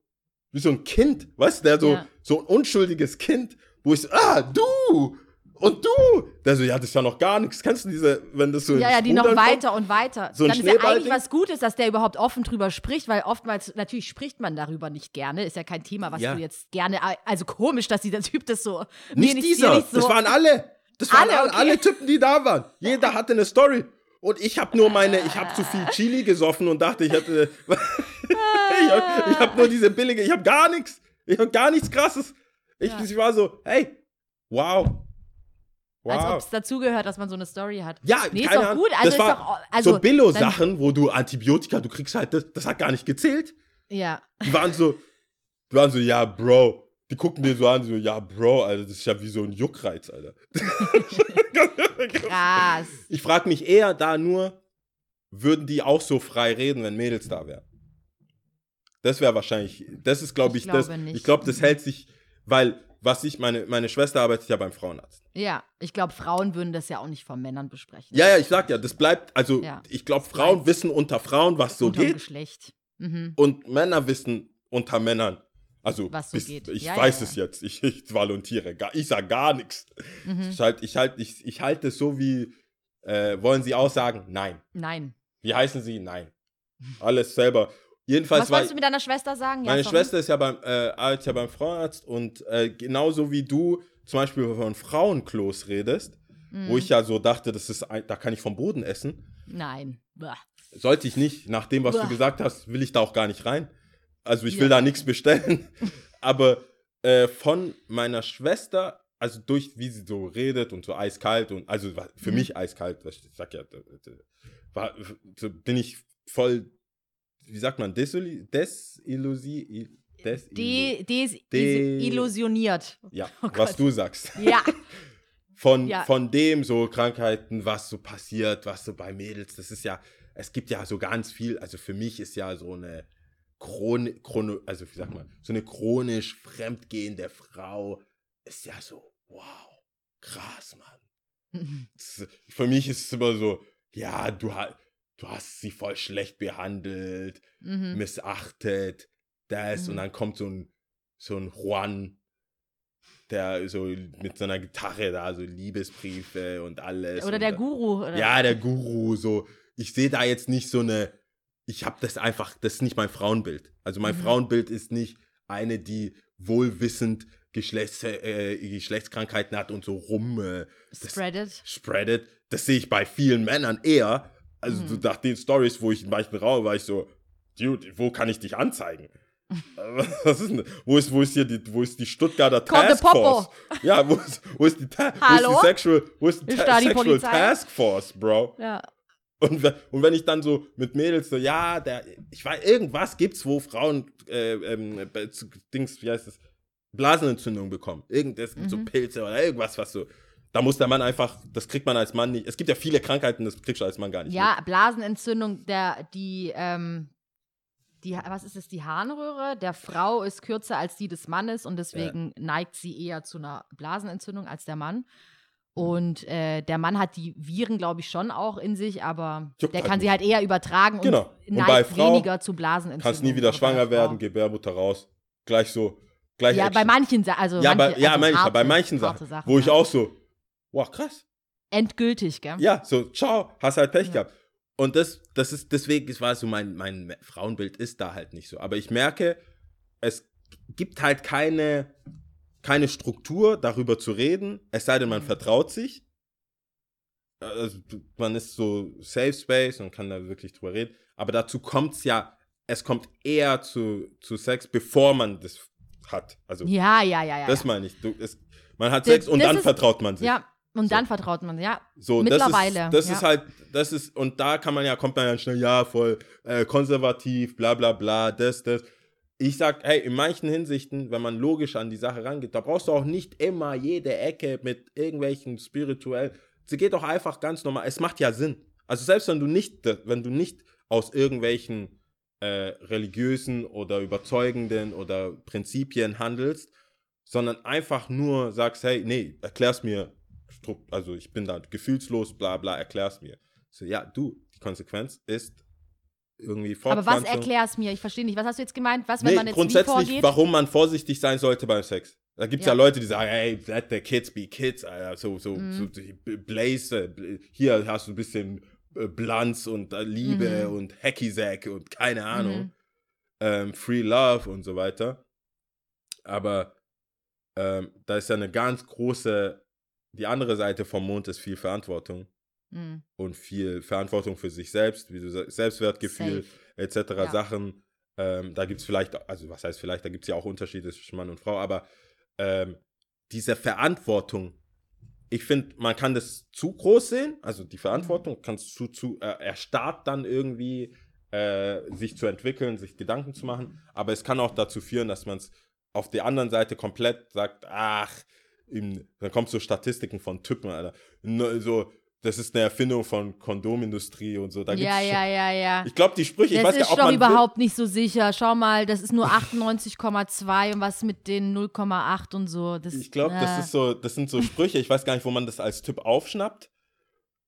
wie so ein Kind, weißt du, der so, Ja. so ein unschuldiges Kind, wo ich so, ah, du, und du, der so, ja, das ist ja noch gar nichts, kennst du diese, wenn das so ja, ja, die noch Rudern kommt? weiter und weiter. So Dann ist ja eigentlich was Gutes, dass der überhaupt offen drüber spricht, weil oftmals, natürlich spricht man darüber nicht gerne. Ist ja kein Thema, was Ja. du jetzt gerne, also komisch, dass dieser Typ das so. Nicht dieser, nicht so, das waren alle, das waren alle, okay. alle Typen, die da waren. Jeder hatte eine Story. Und ich habe nur meine, ich habe zu viel Chili gesoffen und dachte, ich hätte, ich habe hab nur diese billige, ich habe gar nichts, ich habe gar nichts Krasses. Ich, Ja. ich war so, hey, wow, Als ob wow. es dazugehört, dass man so eine Story hat. Ja, nee, ist doch Ahnung. gut. Also das war doch, also, so Billo-Sachen, wo du Antibiotika, du kriegst halt, das, das hat gar nicht gezählt. Ja. Die waren so, die waren so, ja, Bro. Die gucken dir so an, so, ja, Bro, Alter, das ist ja wie so ein Juckreiz, Alter. Krass. Ich frage mich eher da nur, würden die auch so frei reden, wenn Mädels da wären? Das wäre wahrscheinlich, das ist, glaube ich, Ich das, glaube nicht. ich glaube, das hält sich, weil, was ich, meine, meine Schwester arbeitet ja beim Frauenarzt. Ja, ich glaube, Frauen würden das ja auch nicht von Männern besprechen. Ja, ja, ich sag ja, das bleibt, also, Ja. ich glaube, Frauen wissen unter Frauen, was so Unterm geht, Geschlecht. Mhm. und Männer wissen unter Männern. Also, Was so bis, geht. ich Ja, weiß ja, es ja. jetzt, ich, ich volontiere, gar, ich sag gar nichts. Mhm. Ich halte ich halt, ich, ich halt es so wie, äh, wollen Sie aussagen? Nein. Nein. Wie heißen Sie? Nein. Alles selber. Jedenfalls Was war wolltest du mit deiner Schwester sagen? Meine. Schwester ist ja beim, äh, arbeitet ja beim Frauenarzt und äh, genauso wie du zum Beispiel von Frauenklos redest, Mhm. wo ich ja so dachte, das ist ein, da kann ich vom Boden essen. Nein. Sollte ich nicht, nach dem, was Uah. du gesagt hast, will ich da auch gar nicht rein. Also ich Ja. will da nichts bestellen. Aber äh, von meiner Schwester, also durch wie sie so redet und so eiskalt und also für Mhm. mich eiskalt, was ich sag ja, war, bin ich voll, wie sagt man, desoli- desillusi, desillusi, De, des, De- illusioniert. ja, Oh was du sagst. Ja. Von, Ja. von dem so Krankheiten, was so passiert, was so bei Mädels, das ist ja, es gibt ja so ganz viel, also für mich ist ja so eine Chron, Chrono, also wie sagt man, so eine chronisch fremdgehende Frau ist ja so, wow, krass, Mann. Das, für mich ist es immer so, ja, du, du hast sie voll schlecht behandelt, Mhm. missachtet, das, Mhm. und dann kommt so ein, so ein Juan, der so mit so einer Gitarre da, so Liebesbriefe und alles. Oder und der da- Guru. Oder? Ja, der Guru, so. Ich sehe da jetzt nicht so eine, ich habe das einfach, das ist nicht mein Frauenbild. Also mein Mhm. Frauenbild ist nicht eine, die wohlwissend Geschlechts, äh, Geschlechtskrankheiten hat und so rum äh, Spreadet. spreadet. Das sehe ich bei vielen Männern eher. Also Mhm. so nach den Stories, wo ich manchmal raue, war ich so, Dude, wo kann ich dich anzeigen? Was ist denn, wo ist, wo ist hier die, wo ist die Stuttgarter Kommt der Task Popo. Force? Ja, wo ist, wo ist die, Ta Hallo? Wo ist die Sexual, wo ist die Ist Ta da die Sexual Polizei? Task Force, Bro? Ja. Und, und wenn ich dann so mit Mädels so, ja, der, ich weiß, irgendwas gibt's, wo Frauen, äh, ähm, äh, Dings, wie heißt das, Blasenentzündung bekommen. Irgendwas, so Mhm. Pilze oder irgendwas, was so, da muss der Mann einfach, das kriegt man als Mann nicht, es gibt ja viele Krankheiten, das kriegst du als Mann gar nicht Ja, Blasenentzündung, der, die, ähm, die, was ist es, die Harnröhre der Frau ist kürzer als die des Mannes und deswegen neigt sie eher zu einer Blasenentzündung als der Mann. Und äh, der Mann hat die Viren, glaube ich, schon auch in sich, aber Juckt der halt kann sie halt eher übertragen Genau. und Und neigt bei Frau weniger zu Blasenentzündung. Kannst nie wieder bei schwanger werden, Gebärmutter raus. Gleich so, gleich Ja, bei Action. manchen Sachen, also Ja, manche, bei, ja, also ich, ja, bei harte- manchen harte Sachen, wo ich ja. auch so, wow, krass. Endgültig, gell? Ja, so, ciao, hast halt Pech Ja. gehabt. Und das, das ist, deswegen es war so mein, mein Frauenbild ist da halt nicht so. Aber ich merke, es gibt halt keine, keine Struktur, darüber zu reden, es sei denn, man vertraut sich. Also, man ist so Safe Space und kann da wirklich drüber reden. Aber dazu kommt es ja, es kommt eher zu, zu Sex, bevor man das hat. Also, Ja, ja, ja, ja. das meine ich. Du, es, man hat Das- Sex und dann ist- vertraut man sich. ja, und So. dann vertraut man, ja. So, Mittlerweile, Das, ist, das ja. ist halt, das ist, und da kann man ja, kommt man ja schnell, ja, voll äh, konservativ, bla bla bla, das, das. Ich sag, hey, in manchen Hinsichten, wenn man logisch an die Sache rangeht, da brauchst du auch nicht immer jede Ecke mit irgendwelchen spirituellen. Sie geht doch einfach ganz normal. Es macht ja Sinn. Also selbst wenn du nicht, wenn du nicht aus irgendwelchen äh, religiösen oder überzeugenden oder Prinzipien handelst, sondern einfach nur sagst, hey, nee, erklär's mir, also ich bin da gefühlslos, bla bla, erklär's mir. So, ja, du, die Konsequenz ist irgendwie Aber was erklär's mir? Ich verstehe nicht. Was hast du jetzt gemeint? Was, wenn Nee, man jetzt grundsätzlich, vorgeht? warum man vorsichtig sein sollte beim Sex. Da gibt es ja. Ja. Leute, die sagen, hey, let the kids be kids, Alter. So, so, Mhm. so Blaze, hier hast du ein bisschen äh, Blanz und äh, Liebe Mhm. und Hacky-Sack und keine Ahnung. Mhm. Ähm, Free Love und so weiter. Aber ähm, da ist ja eine ganz große, die andere Seite vom Mond ist viel Verantwortung Mhm. und viel Verantwortung für sich selbst, wie du sagst, Selbstwertgefühl etc. Ja. Sachen. Ähm, da gibt es vielleicht, also was heißt vielleicht, da gibt es ja auch Unterschiede zwischen Mann und Frau, aber ähm, diese Verantwortung, ich finde, man kann das zu groß sehen, also die Verantwortung Mhm. kann es zu, zu, äh, erstarrt dann irgendwie äh, sich zu entwickeln, sich Gedanken zu machen, aber es kann auch dazu führen, dass man es auf der anderen Seite komplett sagt, ach, im, dann kommt so Statistiken von Typen, Alter. So, das ist eine Erfindung von Kondomindustrie und so. Da gibt's Ja, schon, ja, ja, ja. Ich glaube, die Sprüche, ich das weiß gar ist nicht, ob doch man überhaupt nicht so sicher. Schau mal, das ist nur 98,2 und was mit den 0,8 und so. Das, ich glaube, äh, das ist so, das sind so Sprüche, ich weiß gar nicht, wo man das als Typ aufschnappt.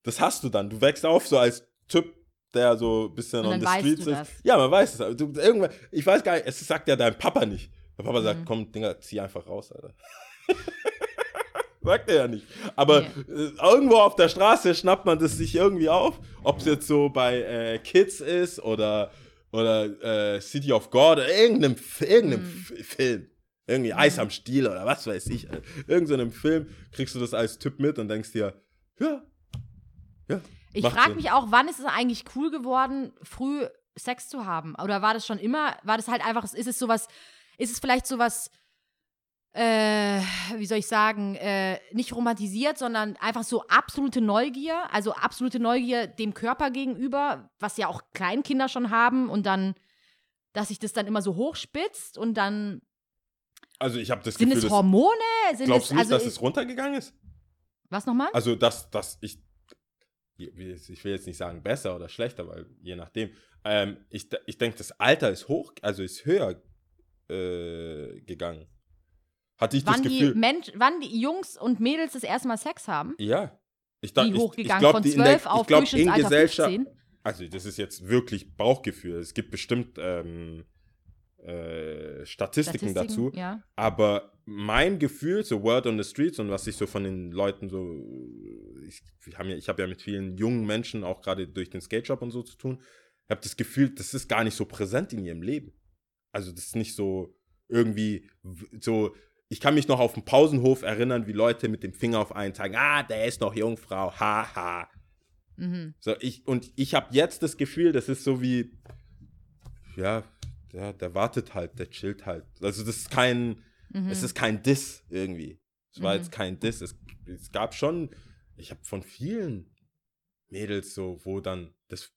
Das hast du dann. Du wächst auf so als Typ, der so ein bisschen on dann the weißt streets du ist. das. Ja, man weiß es. Du, irgendwann, ich weiß gar nicht, es sagt ja dein Papa nicht. Der Papa sagt, Mhm. komm, Dinger, zieh einfach raus, Alter. Sagt er ja nicht. Aber Nee. äh, irgendwo auf der Straße schnappt man das sich irgendwie auf. Ob es jetzt so bei äh, Kids ist oder, oder äh, City of God oder irgendeinem, irgendeinem Mhm. Film. Irgendwie Eis am Stiel oder was weiß ich. Alter. Irgend so einem Film kriegst du das als Typ mit und denkst dir, ja, ja. Ich frage mich auch, wann ist es eigentlich cool geworden, früh Sex zu haben? Oder war das schon immer, war das halt einfach, ist es sowas, ist es vielleicht sowas, äh, wie soll ich sagen, äh, nicht romantisiert, sondern einfach so absolute Neugier, also absolute Neugier dem Körper gegenüber, was ja auch Kleinkinder schon haben und dann, dass sich das dann immer so hochspitzt und dann Also ich habe das sind Gefühl, es dass, Hormone? Sind glaubst es, du nicht, also, dass es runtergegangen ist? was nochmal? Also, dass, dass ich, ich will jetzt nicht sagen besser oder schlechter, weil je nachdem. Ähm, ich ich denke, das Alter ist hoch, also ist höher äh, gegangen. Hatte ich wann, das die Gefühl. Mensch, wann die Jungs und Mädels das erste Mal Sex haben? ja. Ich, da- Wie ich, ich hochgegangen? glaub, Von die in 12 der, auf ich glaub, in Gesellschaft, 15? Also, das ist jetzt wirklich Bauchgefühl. Es gibt bestimmt ähm, äh, Statistiken, dazu. Ja. Aber mein Gefühl, so Word on the Streets und was ich so von den Leuten so, ich, wir haben ja, ich habe ja mit vielen jungen Menschen auch gerade durch den Skate Shop und so zu tun, habe das Gefühl, das ist gar nicht so präsent in ihrem Leben. Also das ist nicht so irgendwie so, ich kann mich noch auf dem Pausenhof erinnern, wie Leute mit dem Finger auf einen zeigen, ah, der ist noch Jungfrau, haha. Ha. Mhm. So, ich, und ich habe jetzt das Gefühl, das ist so wie, ja, der, der wartet halt, der chillt halt. Also das ist kein, Mhm. es ist kein Diss irgendwie. Es war Mhm. jetzt kein Diss. Es, es gab schon, ich habe von vielen Mädels so, wo dann das,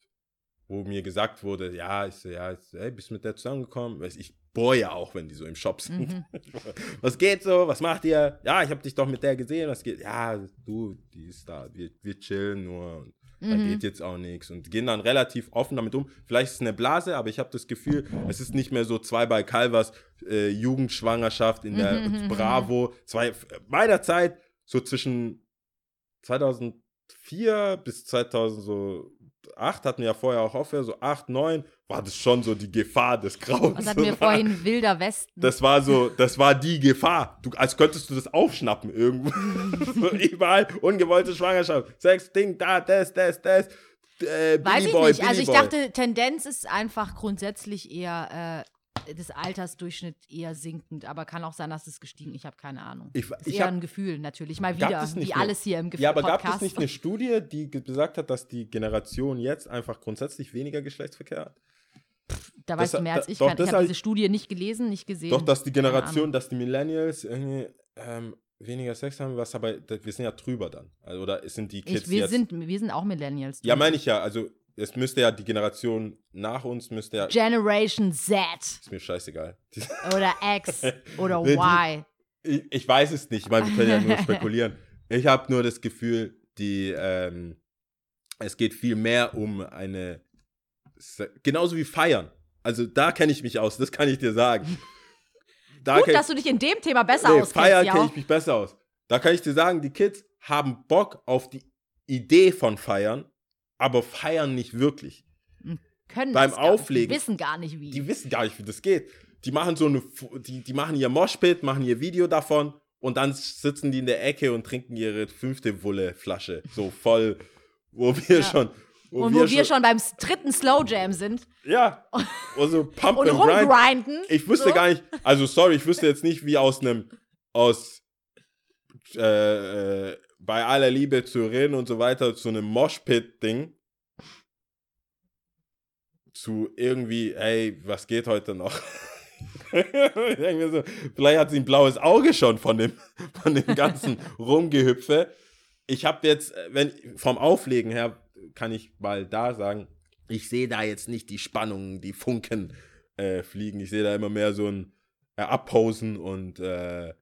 wo mir gesagt wurde, ja, ich so, ja, ich so, ey, bist du mit der zusammengekommen? Weiß Ich bohr ja auch, wenn die so im Shop sind. Mhm. Was geht so? Was macht ihr? Ja, ich habe dich doch mit der gesehen. Was geht? Ja, du, die ist da. Wir, wir chillen nur. Und da Mhm. geht jetzt auch nichts. Und gehen dann relativ offen damit um. Vielleicht ist es eine Blase, aber ich habe das Gefühl, es ist nicht mehr so zwei bei Calvas äh, Jugendschwangerschaft in der Mhm, Bravo. Zwei, meiner Zeit, so zwischen 2004 bis 2008 hatten wir ja vorher auch aufhört, so 8, 9, war das schon so die Gefahr des Grauens. Was hatten wir vorhin? Wilder Westen. Das war so, das war die Gefahr. Du, als könntest du das aufschnappen irgendwo. so überall ungewollte Schwangerschaft. Sex, Ding, da, das, das, das. äh, Weiß ich Boy, nicht. Also ich Boy. dachte, Tendenz ist einfach grundsätzlich eher äh, des Altersdurchschnitt eher sinkend, aber kann auch sein, dass es gestiegen. Ich habe keine Ahnung. Ich- ist ich eher hab- ein Gefühl natürlich mal Gab wieder, wie eine- alles hier im Gefühl Ja, aber gab Podcast. es nicht eine Studie, die ge- gesagt hat, dass die Generation jetzt einfach grundsätzlich weniger Geschlechtsverkehr hat? Da weißt das- du mehr als ich. doch, Kann. Ich habe hab diese Studie nicht gelesen, nicht gesehen. Doch, dass die Generation, dass die Millennials irgendwie ähm, weniger Sex haben, was aber, wir sind ja drüber dann. Also, oder sind die Kids ich, wir, jetzt. sind, wir sind auch Millennials. ja, meine ich ja. Also, es müsste ja die Generation nach uns, müsste ja. Generation Z ist mir scheißegal. Oder X oder Y. ich, ich weiß es nicht, ich meine, wir können ja nur spekulieren. Ich habe nur das Gefühl, die, ähm, es geht viel mehr um eine, Se- genauso wie feiern. Also da kenne ich mich aus, das kann ich dir sagen. Da Gut, dass du dich in dem Thema besser nee, auskennst, feiern ja. kenne ich mich besser aus. Da kann ich dir sagen, die Kids haben Bock auf die Idee von feiern, aber feiern nicht wirklich. Können beim das gar nicht. Auflegen- Die wissen gar nicht, wie. Die wissen gar nicht, wie das geht. Die machen so eine, die, die machen ihr Moshpit, machen ihr Video davon und dann sitzen die in der Ecke und trinken ihre fünfte Wulle-Flasche. So voll, wo wir Ja. schon. Und wo wir schon beim dritten Slow Jam sind Ja. Und so Pump und and Grind. rumgrinden. Ich wüsste so. gar nicht, also sorry, ich wüsste jetzt nicht, wie aus einem, aus, äh, äh, bei aller Liebe zu Rin und so weiter, zu einem Moshpit-Ding, zu irgendwie, hey, was geht heute noch? ich denke mir so, vielleicht hat sie ein blaues Auge schon von dem, von dem ganzen Rumgehüpfe. Ich habe jetzt, wenn vom Auflegen her, kann ich mal da sagen, ich sehe da jetzt nicht die Spannungen, die Funken äh, fliegen. Ich sehe da immer mehr so ein äh, Abposen und äh,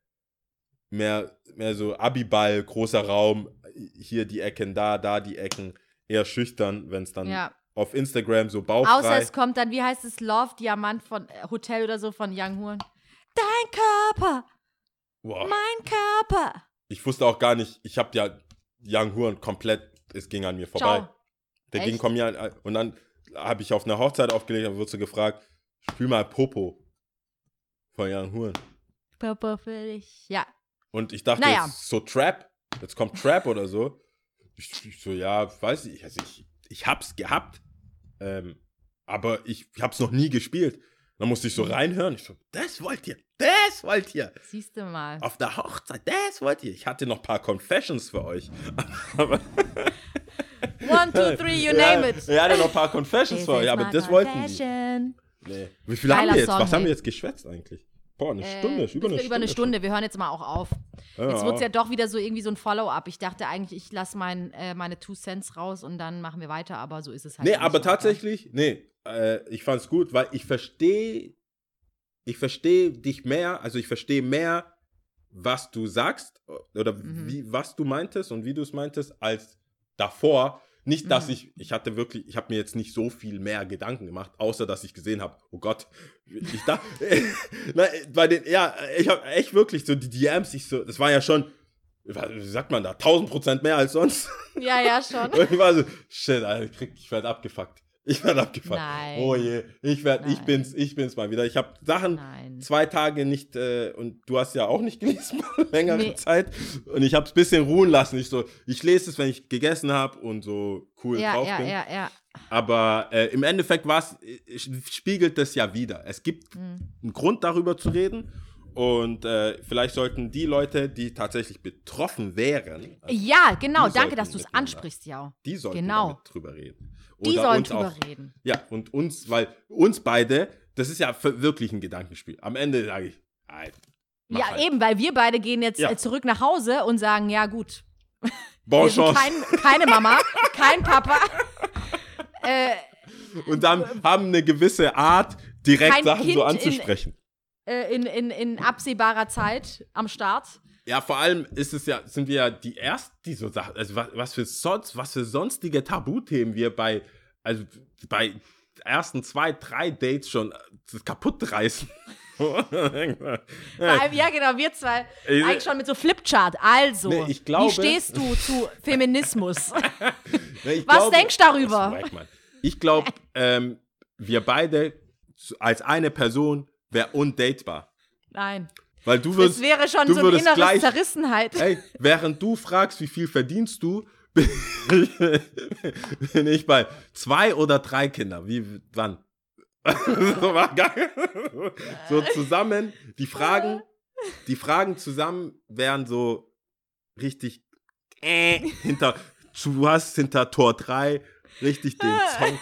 mehr, mehr so Abiball, großer Raum, hier die Ecken, da, da die Ecken. Eher schüchtern, wenn es dann Ja. auf Instagram so Außer bauchfrei. es kommt dann, wie heißt es, Love Diamant von äh, Hotel oder so von Young Horn. Dein Körper, Boah. mein Körper. Ich wusste auch gar nicht, ich habe ja Young Horn komplett, es ging an mir vorbei. Ciao. Der Echt? kommt mir an, und dann habe ich auf einer Hochzeit aufgelegt und wurde so gefragt, spiel mal Popo von Young Horn. Papa für dich. Ja. Und ich dachte, Naja. so Trap, jetzt kommt Trap oder so. Ich, ich so, ja, weiß ich, also ich, ich hab's gehabt, ähm, aber ich, ich hab's noch nie gespielt. Dann musste ich so reinhören, ich so, das wollt ihr, das wollt ihr. Siehst du mal. Auf der Hochzeit, das wollt ihr. Ich hatte noch ein paar Confessions für euch. Aber, One, two, three, you ja, name it. Ich hatte noch ein paar Confessions euch, is aber das wollten die. confession. Nee. Wie viel haben wir jetzt? Song, Was haben wir jetzt geschwätzt eigentlich? Boah, eine Äh, Stunde, über eine Stunde. über eine Stunde. Wir hören jetzt mal auch auf. schon. Jetzt wird es ja doch wieder so irgendwie so ein Follow-up. Ich dachte eigentlich, ich lasse mein, äh, meine Two Cents raus und dann machen wir weiter, aber so ist es halt. Nee, aber so, tatsächlich, nee, äh, ich fand's gut, weil ich verstehe, ich verstehe dich mehr, also ich verstehe mehr, was du sagst oder Mhm. wie, was du meintest und wie du es meintest, als davor. Nicht, dass Mhm. ich, ich hatte wirklich, ich habe mir jetzt nicht so viel mehr Gedanken gemacht, außer dass ich gesehen habe, oh Gott, ich dachte, na, bei den, ja, ich habe echt wirklich so die DMs, ich so, das war ja schon, wie sagt man da, 1000 Prozent mehr als sonst. Ja, ja, schon. Und ich war so, shit, Alter, ich, krieg- ich werde abgefuckt. Ich werde abgefuckt. Nein. Oh je, ich werd, ich bin's, ich bin's mal wieder. Ich habe Sachen Nein. zwei Tage nicht äh, und du hast ja auch nicht gelesen längere Nee. Zeit und ich habe es bisschen ruhen lassen. Ich so, ich lese es, wenn ich gegessen habe und so cool Ja, drauf ja, bin. ja, ja. Aber äh, im Endeffekt war's, äh, spiegelt das ja wieder. Es gibt Hm. einen Grund darüber zu reden. Und äh, vielleicht sollten die Leute, die tatsächlich betroffen wären, also Ja, genau. Danke, dass du es ansprichst, ja. die sollten Genau. drüber reden. Die sollen drüber auch, reden. Ja, und uns, weil uns beide, das ist ja wirklich ein Gedankenspiel. Am Ende sage ich, ey, Ja, halt. eben, weil wir beide gehen jetzt Ja. zurück nach Hause und sagen, ja gut, Bon kein, keine Mama, kein Papa. äh, Und dann haben eine gewisse Art, direkt Sachen Kind so in- anzusprechen. äh, in, in, in absehbarer Zeit am Start. Ja, vor allem ist es ja, sind wir ja die ersten, die so Sachen, also was, was für sonst, was für sonstige Tabuthemen wir bei, also bei ersten zwei, drei Dates schon äh, kaputt reißen. Allem, ja, genau, wir zwei. Eigentlich schon mit so Flipchart. Also, Nee, glaube- wie stehst du zu Feminismus? Ich Was denkst du darüber? Das. Ich glaube, ähm, wir beide als eine Person wäre undatebar. Nein. Weil du Das würdest, wäre schon so eine innere gleich, Zerrissenheit. Ey, während du fragst, wie viel verdienst du, bin ich, bei zwei oder drei Kindern. Wie, wann? so, war geil. so zusammen, die Fragen, die Fragen zusammen wären so richtig äh, hinter, du hast hinter Tor 3 richtig den Song,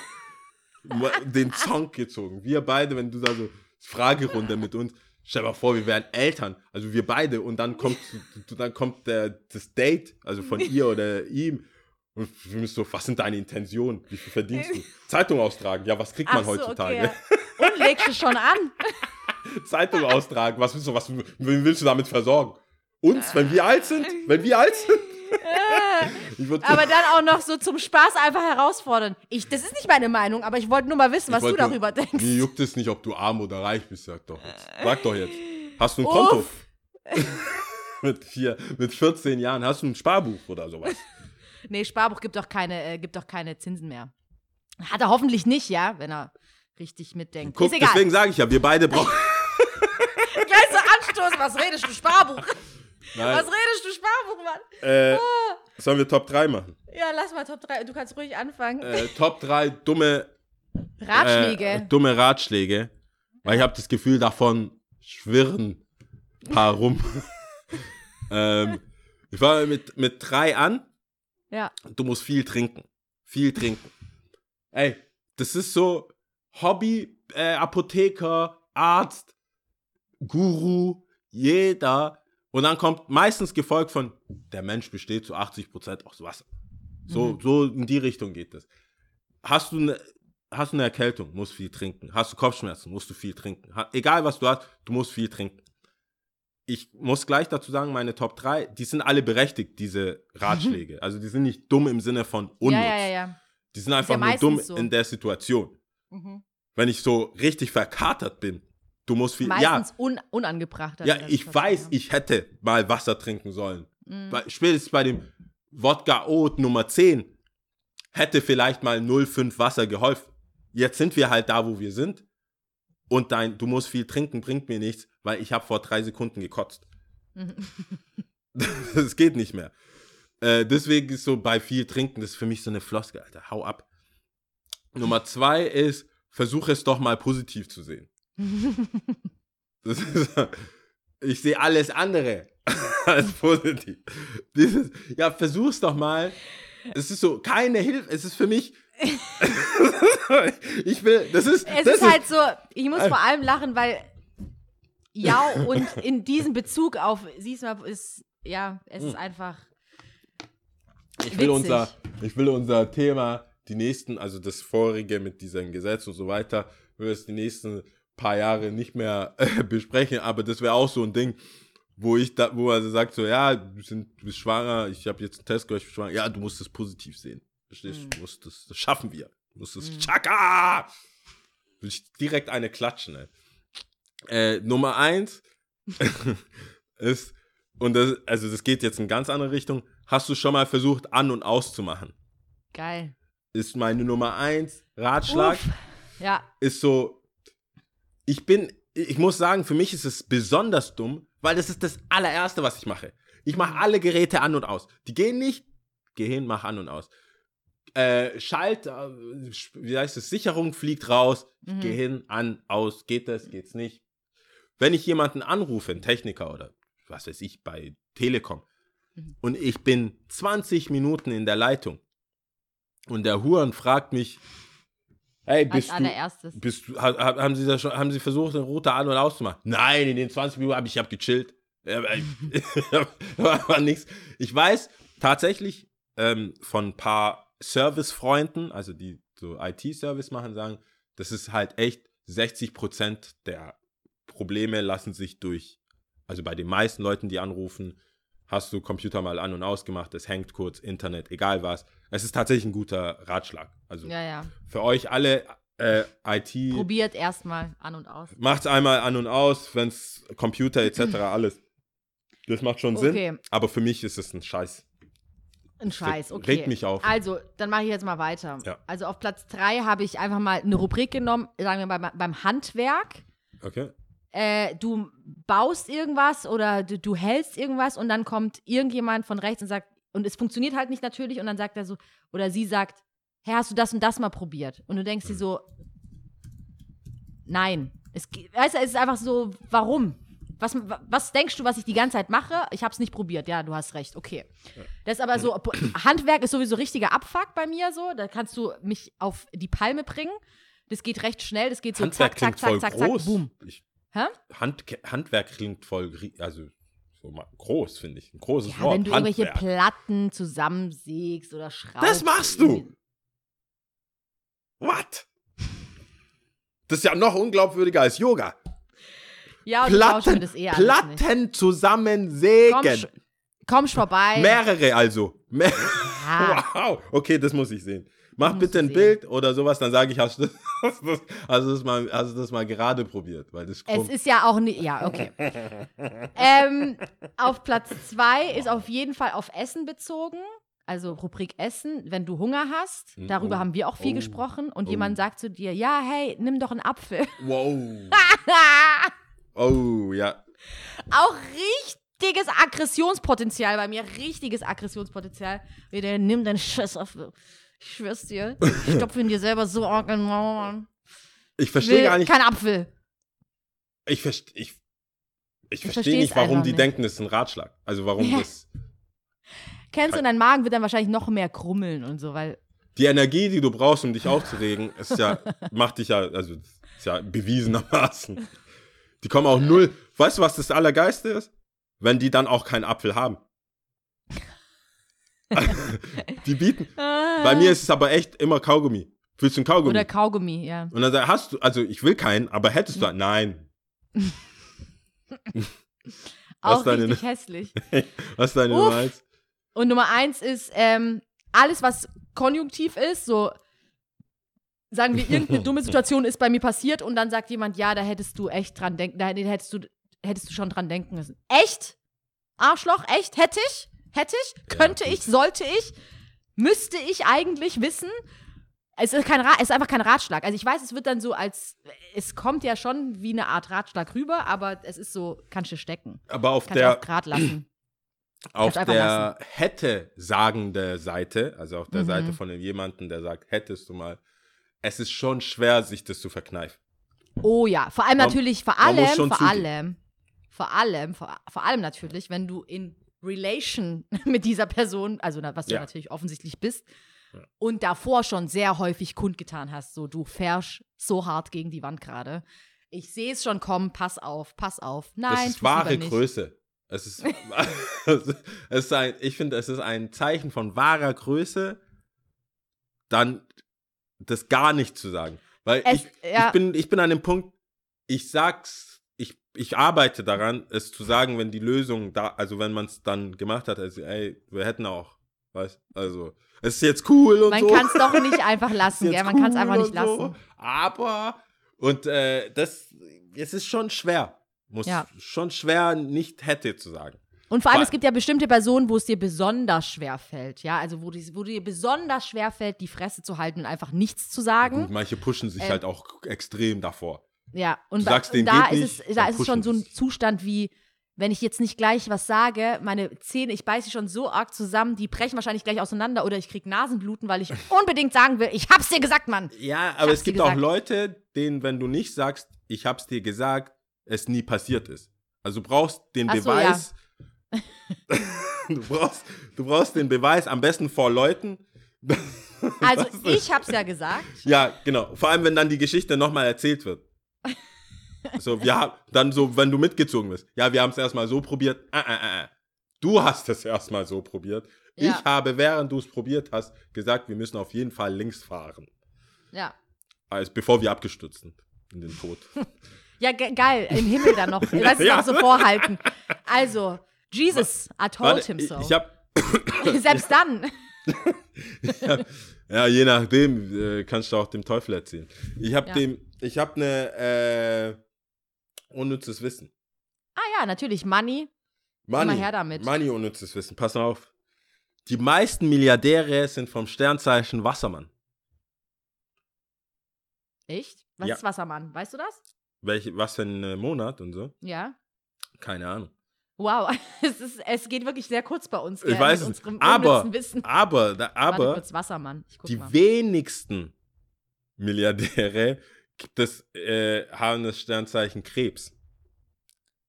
den Song gezogen. Wir beide, wenn du da so Fragerunde mit uns, stell dir mal vor, wir wären Eltern, also wir beide und dann kommt, dann kommt der, das Date, also von ihr oder ihm und wir müssen so, was sind deine Intentionen? Wie viel verdienst du? Zeitung austragen, ja, was kriegt man so, heutzutage? okay. Und legst du schon an. Zeitung austragen, was willst du, was willst du damit versorgen? Uns, wenn wir alt sind? Wenn wir alt sind? Aber dann auch noch so zum Spaß einfach herausfordern. Ich, das ist nicht meine Meinung, aber ich wollte nur mal wissen, was du wollte nur- darüber denkst. Mir juckt es nicht, ob du arm oder reich bist, sag doch jetzt. Sag doch jetzt. Hast du ein Konto? Mit, vier, mit 14 Jahren hast du ein Sparbuch oder sowas. Nee, Sparbuch gibt doch keine, äh, gibt doch keine Zinsen mehr. Hat er hoffentlich nicht, ja, wenn er richtig mitdenkt. Guck, deswegen sage ich ja, wir beide brauchen. Gleich so anstoßen. Was redest du, Sparbuch? Nein, Was redest du, Sparbuch, Mann? äh, sollen wir Top 3 machen? Ja, lass mal Top 3. Du kannst ruhig anfangen. Äh, Top 3 dumme Ratschläge. Äh, dumme Ratschläge. Weil ich habe das Gefühl, davon schwirren ein paar rum. ähm, ich fange mit, mit drei an. ja. Du musst viel trinken. Viel trinken. Ey, das ist so Hobby, äh, Apotheker, Arzt, Guru, jeder. Und dann kommt meistens gefolgt von, der Mensch besteht zu 80% aus Wasser. So, so in die Richtung geht das. Hast du eine hast du eine Erkältung, musst viel trinken. Hast du Kopfschmerzen, musst du viel trinken. Ha egal was du hast, du musst viel trinken. Ich muss gleich dazu sagen, meine Top 3, die sind alle berechtigt, diese Ratschläge. also die sind nicht dumm im Sinne von unnütz. Ja, ja, ja. Die sind einfach ja nur dumm so. in der Situation. Mhm. Wenn ich so richtig verkatert bin, du musst viel. Meistens un unangebracht. ja, ja, ich weiß, ich hätte mal Wasser trinken sollen. Mhm. Bei, spätestens bei dem Wodka Oat Nummer 10 hätte vielleicht mal 0,5 Wasser geholfen. Jetzt sind wir halt da, wo wir sind. Und dein, du musst viel trinken, bringt mir nichts, weil ich habe vor drei Sekunden gekotzt. Das geht nicht mehr. Äh, deswegen ist so bei viel trinken, das ist für mich so eine Floskel, Alter. Hau ab. Nummer zwei ist, versuche es doch mal positiv zu sehen. Ist, ich sehe alles andere als positiv. Dieses, ja, versuch's doch mal. Es ist so, keine Hilfe. Es ist für mich. ich will, das ist. Es das ist halt so, ich muss vor allem lachen, weil ja und in diesem Bezug auf, siehst du mal, ist, ja, es Hm. ist einfach, Ich will, Witzig. unser, ich will unser Thema, die nächsten, also das vorige mit diesem Gesetz und so weiter, will es die nächsten paar Jahre nicht mehr äh, besprechen, aber das wäre auch so ein Ding, wo ich da, wo er sagt so, ja, du, sind, du bist schwanger, ich habe jetzt einen Test gehört, ich bin schwanger, ja, du musst es positiv sehen. Verstehst du? Du musst das, das schaffen wir. Du musst es, Chaka! Will ich direkt eine klatschen, ey. Äh, Nummer eins ist, und das, also das geht jetzt in ganz andere Richtung, hast du schon mal versucht, an- und auszumachen? geil. Ist meine Nummer eins Ratschlag. Uff. Ja, Ist so, ich bin, ich muss sagen, für mich ist es besonders dumm, weil das ist das allererste, was ich mache. Ich mache alle Geräte an und aus. Die gehen nicht, geh hin, mach an und aus. Äh, Schalt, äh, wie heißt es, Sicherung fliegt raus, Mhm. geh hin, an, aus, geht das, geht's nicht. Wenn ich jemanden anrufe, einen Techniker oder was weiß ich, bei Telekom, Mhm. und ich bin 20 Minuten in der Leitung und der Huren fragt mich, als bist du, allererstes. bist du, ha- ha- haben Sie schon, haben Sie versucht, den Router an- und auszumachen? Nein, in den 20 Minuten habe ich, ich hab gechillt. War, nix. Ich weiß tatsächlich ähm, von ein paar Service-Freunden, also die so IT-Service machen, sagen, das ist halt echt 60% der Probleme lassen sich durch, also bei den meisten Leuten, die anrufen, hast du Computer mal an und ausgemacht, es hängt kurz, Internet, egal was. Es ist tatsächlich ein guter Ratschlag. Also Ja, ja. für euch alle äh, IT, Probiert erstmal an und aus. macht's einmal an und aus, wenn's Computer etc. alles. Das macht schon Sinn, Okay. aber für mich ist es ein Scheiß. Ein Scheiß, okay. regt mich auf. Also, dann mache ich jetzt mal weiter. Ja. Also auf Platz 3 habe ich einfach mal eine Rubrik genommen, sagen wir mal beim, beim Handwerk. Okay? Äh, du baust irgendwas oder du, du hältst irgendwas und dann kommt irgendjemand von rechts und sagt, und es funktioniert halt nicht natürlich und dann sagt er so, oder sie sagt, hey, hast du das und das mal probiert? Und du denkst dir so, nein. Es, weißt du, es ist einfach so, warum? Was, was denkst du, was ich die ganze Zeit mache? Ich habe es nicht probiert. Ja, du hast recht. Okay. Das ist aber so, Handwerk ist sowieso richtiger Abfuck bei mir so. Da kannst du mich auf die Palme bringen. Das geht recht schnell. Das geht so Handwerk zack, zack, klingt zack, voll zack, groß. zack, boom. Ich, Hä? Hand, Handwerk klingt voll, also so mal groß, finde ich. Ein großes Ja, Wort. wenn du irgendwelche Handwerk. Platten zusammensägst oder schraubst. Das machst du! What? Das ist ja noch unglaubwürdiger als Yoga. Ja, und Platten, das eh nicht. Platten zusammensägen. Kommst, kommst vorbei. Mehrere also. Mehr Ja. Wow. Okay, das muss ich sehen. Mach bitte ein sehen. Bild oder sowas, dann sage ich, hast du das, hast du das, hast du das, mal, hast du das mal gerade probiert? Weil das Es kommt. ist ja auch nicht. Ja, okay. ähm, auf Platz zwei ist auf jeden Fall auf Essen bezogen. Also Rubrik Essen, wenn du Hunger hast. Mm, Darüber oh, haben wir auch viel oh, gesprochen. Und oh. jemand sagt zu dir, ja, hey, nimm doch einen Apfel. wow. Oh, ja. auch richtiges Aggressionspotenzial bei mir. Richtiges Aggressionspotenzial. Wie der, nimm deinen Scheißapfel. Ich schwör's dir. Ich stopfe ihn dir selber so arg in den Mauern. Ich Ich verstehe will gar nicht. kein Apfel. Ich verstehe ich, ich verstehe versteh's nicht, warum die nicht. denken, das ist ein Ratschlag. Also warum Ja. das. Kennst du, und dein Magen wird dann wahrscheinlich noch mehr krummeln und so, weil Die Energie, die du brauchst, um dich aufzuregen, ist ja, macht dich ja, also ist ja bewiesenermaßen. Die kommen auch null. Weißt du, was das Allergeiste ist? Wenn die dann auch keinen Apfel haben. die bieten. Bei mir ist es aber echt immer Kaugummi. Willst du einen Kaugummi? Oder Kaugummi, ja. Und dann sag, hast du, also ich will keinen, aber hättest du einen? Nein. Auch richtig hässlich. Was ist deine Uff. Nummer eins? Und Nummer eins ist, ähm, alles, was konjunktiv ist, so sagen wir, irgendeine dumme Situation ist bei mir passiert und dann sagt jemand, ja, da hättest du echt dran denken, da hättest du, hättest du schon dran denken müssen. Echt? Arschloch, echt? Hätte ich? Hätte ich? Könnte gut. ich? Sollte ich? Müsste ich eigentlich wissen? Es ist, kein Ra es ist einfach kein Ratschlag. Also ich weiß, es wird dann so als, es kommt ja schon wie eine Art Ratschlag rüber, aber es ist so, kannst du stecken. Aber auf Kannst der, auch grad lassen. Auf der hätte sagende Seite, also auf der Mhm. Seite von jemandem, der sagt, hättest du mal, es ist schon schwer, sich das zu verkneifen. Oh ja, vor allem Man- natürlich, vor allem, vor zugeben. allem, vor allem, vor, vor allem natürlich, wenn du in Relation mit dieser Person, also was du Ja. natürlich offensichtlich bist, und davor schon sehr häufig kundgetan hast, so du fährst so hart gegen die Wand gerade. Ich sehe es schon kommen, pass auf, pass auf. Nein, das ist wahre. Größe. Es ist, es ist ein, ich finde, es ist ein Zeichen von wahrer Größe, dann das gar nicht zu sagen. Weil Es- ich, ja. ich, bin, ich bin an dem Punkt, ich sag's, ich, ich arbeite daran, es zu sagen, wenn die Lösung da, also wenn man es dann gemacht hat, also ey, wir hätten auch, weißt also, es ist jetzt cool und Man so. kann es doch nicht einfach lassen, gell? Man kann es cool einfach nicht lassen. So, aber, und äh, das, es ist schon schwer. Muss Ja. schon schwer, nicht hätte zu sagen. Und vor allem, Weil- es gibt ja bestimmte Personen, wo es dir besonders schwer fällt, ja, also wo, die, wo dir besonders schwer fällt, die Fresse zu halten und einfach nichts zu sagen. Gut, manche pushen sich Ähm, halt auch extrem davor. Ja, und, Du sagst, und da ist nicht, es, da ist es schon so ein. Zustand wie, wenn ich jetzt nicht gleich was sage, meine Zähne, ich beiße sie schon so arg zusammen, die brechen wahrscheinlich gleich auseinander oder ich krieg Nasenbluten, weil ich unbedingt sagen will, ich hab's dir gesagt, Mann. Ja, aber es gibt auch. Leute, denen, wenn du nicht sagst, ich hab's dir gesagt, es nie passiert ist. Also du brauchst den Ach so, Beweis. du, brauchst, du brauchst den Beweis am besten vor Leuten. Also ich hab's ja gesagt. Ja, genau. Vor allem, wenn dann die Geschichte nochmal erzählt wird. So, wir haben, dann so, wenn du mitgezogen bist. Ja, wir haben es erstmal so probiert. Äh, äh, äh. Du hast es erstmal so probiert. Ja. Ich habe, während du es probiert hast, gesagt, wir müssen auf jeden Fall links fahren. Ja. Als bevor wir abgestürzt sind. In den Tod. Ja, ge geil, im Himmel dann noch. Weißt du, Ja. noch so vorhalten. Also, Jesus, I told Warte, him ich, so. ich hab, Selbst dann. ja, je nachdem, äh, kannst du auch dem Teufel erzählen. Ich habe Ja. dem, ich habe eine, äh, unnützes Wissen. Ah ja, natürlich, Money. Money, her damit. Money unnützes Wissen. Pass auf. Die meisten Milliardäre sind vom Sternzeichen Wassermann. Echt? Was Ja. ist Wassermann? Weißt du das? Welche, was für ein äh, Monat und so? Ja. Keine Ahnung. Wow, es, ist, es geht wirklich sehr kurz bei uns. Ich gell, weiß mit es. Aber, aber, da, Warte aber kurz, Wassermann. Ich die mal. wenigsten Milliardäre gibt es, äh, haben das Sternzeichen Krebs.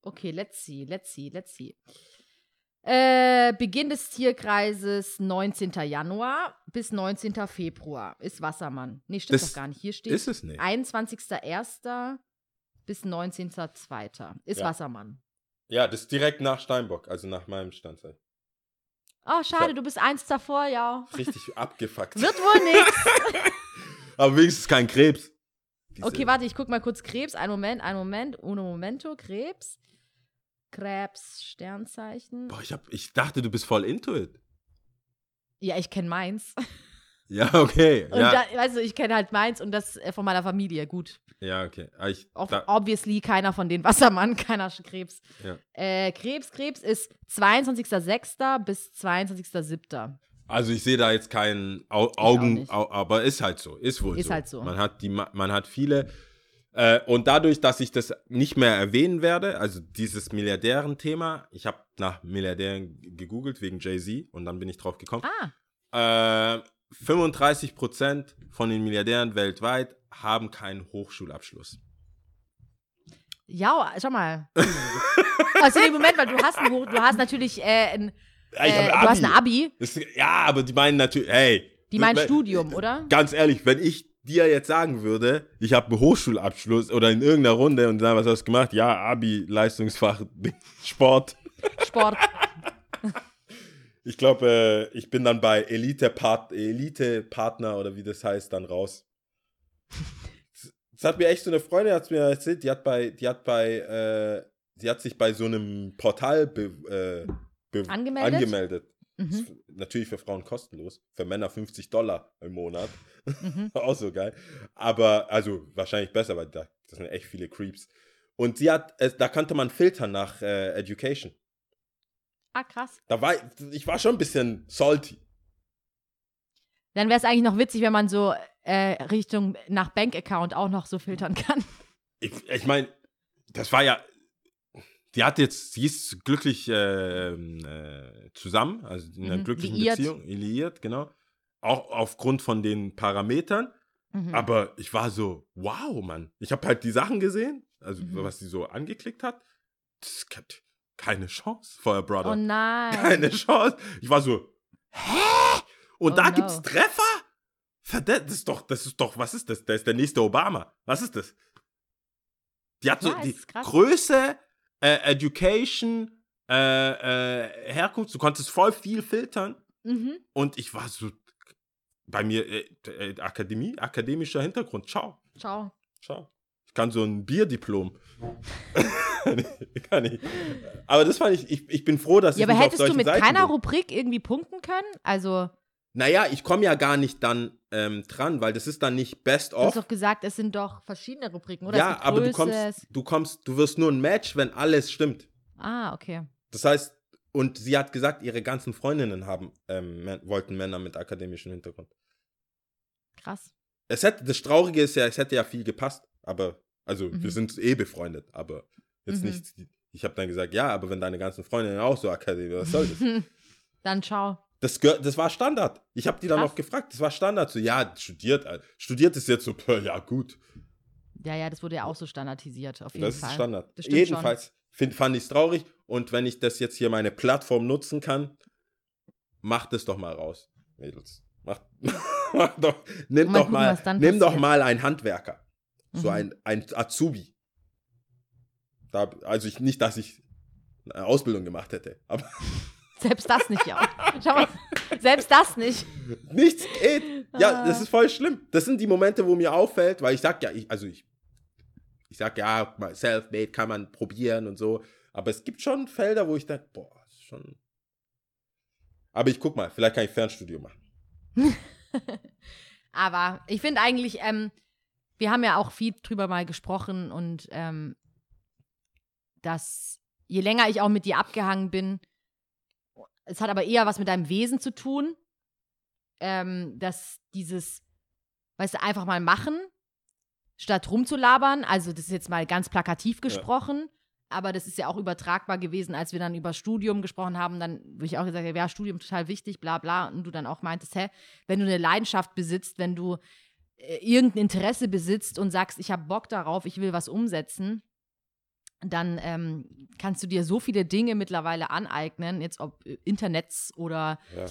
Okay, let's see, let's see, let's see. Äh, Beginn des Tierkreises 19. Januar bis 19. Februar ist Wassermann. Nee, stimmt Das doch gar nicht. Hier steht Ist es nicht? 21.01. bis 19.02. ist Ja. Wassermann. Ja, das ist direkt nach Steinbock, also nach meinem Sternzeichen. Oh, schade, Ja. du bist eins davor, ja. Richtig abgefuckt. Wird wohl nix. Aber wenigstens kein Krebs. Diese- Okay, warte, ich guck mal kurz Krebs. Ein Moment, ein Moment. Uno momento, Krebs. Krebs, Sternzeichen. Boah, ich, hab, ich dachte, du bist voll into it. Ja, ich kenne meins. Ja, okay. Und Ja, da, weißt du, ich kenne halt meins und das äh, von meiner Familie. Gut. ja okay. Aber Ich, Ob, obviously keiner von den Wassermann, keiner Krebs. Ja. Äh, Krebs, Krebs ist 22.06. bis 22.07. also ich sehe da jetzt keinen Au Augen, au aber ist halt so. Ist wohl Ist so. halt so. Man hat, die, Ma- man hat viele. Äh, und dadurch, dass ich das nicht mehr erwähnen werde, also dieses Milliardären-Thema, ich habe nach Milliardären gegoogelt wegen Jay-Z und dann bin ich drauf gekommen. Ah, Äh, 35% von den Milliardären weltweit haben keinen Hochschulabschluss. ja, schau mal. also, nee, Moment, weil du hast, ein, Hoch- du hast natürlich äh, ein, Ja, ich äh, hab du hast ein Abi. Das, ja, aber die meinen natürlich, hey. Die meinen wenn- Studium, oder? Ganz ehrlich, wenn ich dir jetzt sagen würde, ich habe einen Hochschulabschluss oder in irgendeiner Runde und sagen, was hast du gemacht? Ja, Abi, Leistungsfach, Sport. Sport. Ich glaube, äh, ich bin dann bei Elite-Part- Elite-Partner oder wie das heißt, dann raus. Das hat mir echt so eine Freundin hat's mir erzählt, die hat bei, die hat bei, äh, die hat sich bei so einem Portal be, äh, be Angemeldet? angemeldet. Mhm. Natürlich für Frauen kostenlos, für Männer 50 Dollar im Monat. Mhm. Auch so geil. Aber, also wahrscheinlich besser, weil da, das sind echt viele Creeps. Und sie hat, es, da konnte man filtern nach äh, Education. Ah, krass. Da war, ich war schon ein bisschen salty. Dann wäre es eigentlich noch witzig, wenn man so äh, Richtung nach Bankaccount auch noch so filtern kann. Ich, ich meine, das war ja, die hat jetzt, sie ist glücklich äh, äh, zusammen, also in einer Mhm, glücklichen liiert. Beziehung, liiert, genau. Auch aufgrund von den Parametern. Mhm. Aber ich war so, wow, Mann. Ich habe halt die Sachen gesehen, also Mhm. was sie so angeklickt hat. Das keine Chance, Feuer Brother. oh nein. keine Chance. Ich war so, hä? Und Oh da no. gibt's Treffer? Verdammt, das ist doch, das ist doch, was ist das? Der ist der nächste Obama. Was ist das? Die hat so Ja, die krass. Größe, äh, Education, äh, äh, Herkunft, du konntest voll viel filtern. Mhm. Und ich war so, bei mir, äh, äh, Akademie, akademischer Hintergrund, ciao, Ciao. ciao. Ich kann so ein Bierdiplom. kann ich. Aber das fand ich, ich, ich bin froh, dass Ja, ich aber nicht auf hättest du mit Seiten keiner bin. Rubrik irgendwie punkten können? Also, Naja, ich komme ja gar nicht dann ähm, dran, weil das ist dann nicht Best du hast of. doch gesagt, es sind doch verschiedene Rubriken, oder? Ja, aber du kommst, du kommst, du wirst nur ein Match, wenn alles stimmt. Ah, okay. Das heißt, und sie hat gesagt, ihre ganzen Freundinnen haben, ähm, wollten Männer mit akademischem Hintergrund. Krass. Es hätte, das Traurige ist ja, es hätte ja viel gepasst, aber, also Mhm. wir sind eh befreundet, aber jetzt Mhm. nicht, ich habe dann gesagt, ja, aber wenn deine ganzen Freundinnen auch so akademisch, was soll das? Dann ciao. Das, das war Standard. Ich habe die dann Krass. noch gefragt, das war Standard. So, ja, studiert, äh, studiert ist jetzt so, ja, gut. Ja, ja, das wurde ja auch so standardisiert, auf jeden Das Fall. ist Standard. Das Jedenfalls find, fand ich es traurig und wenn ich das jetzt hier meine Plattform nutzen kann, macht es doch mal raus, Mädels. Macht, macht doch, nimm Mal doch gucken, mal, nimm doch mal einen Handwerker. So Mhm. ein, ein Azubi. Da, also ich, nicht, dass ich eine Ausbildung gemacht hätte, aber Selbst das nicht, ja. Schau mal, selbst das nicht. Nichts geht. Ja, Ah. das ist voll schlimm. Das sind die Momente, wo mir auffällt, weil ich sag ja, ich, also ich, ich sag ja, self-made kann man probieren und so. Aber es gibt schon Felder, wo ich denke, boah, das ist schon. Aber ich guck mal, vielleicht kann ich Fernstudio machen. Aber ich finde eigentlich, ähm, wir haben ja auch viel drüber mal gesprochen und ähm, dass je länger ich auch mit dir abgehangen bin, es hat aber eher was mit deinem Wesen zu tun, ähm, dass dieses, weißt du, einfach mal machen, statt rumzulabern, also das ist jetzt mal ganz plakativ gesprochen, aber das ist ja auch übertragbar gewesen, als wir dann über Studium gesprochen haben, dann würde ich auch gesagt, ja, Studium total wichtig, bla bla. Und du dann auch meintest, hä, wenn du eine Leidenschaft besitzt, wenn du irgendein Interesse besitzt und sagst, ich habe Bock darauf, ich will was umsetzen, dann ähm, kannst du dir so viele Dinge mittlerweile aneignen, jetzt ob äh, Internets oder Ja.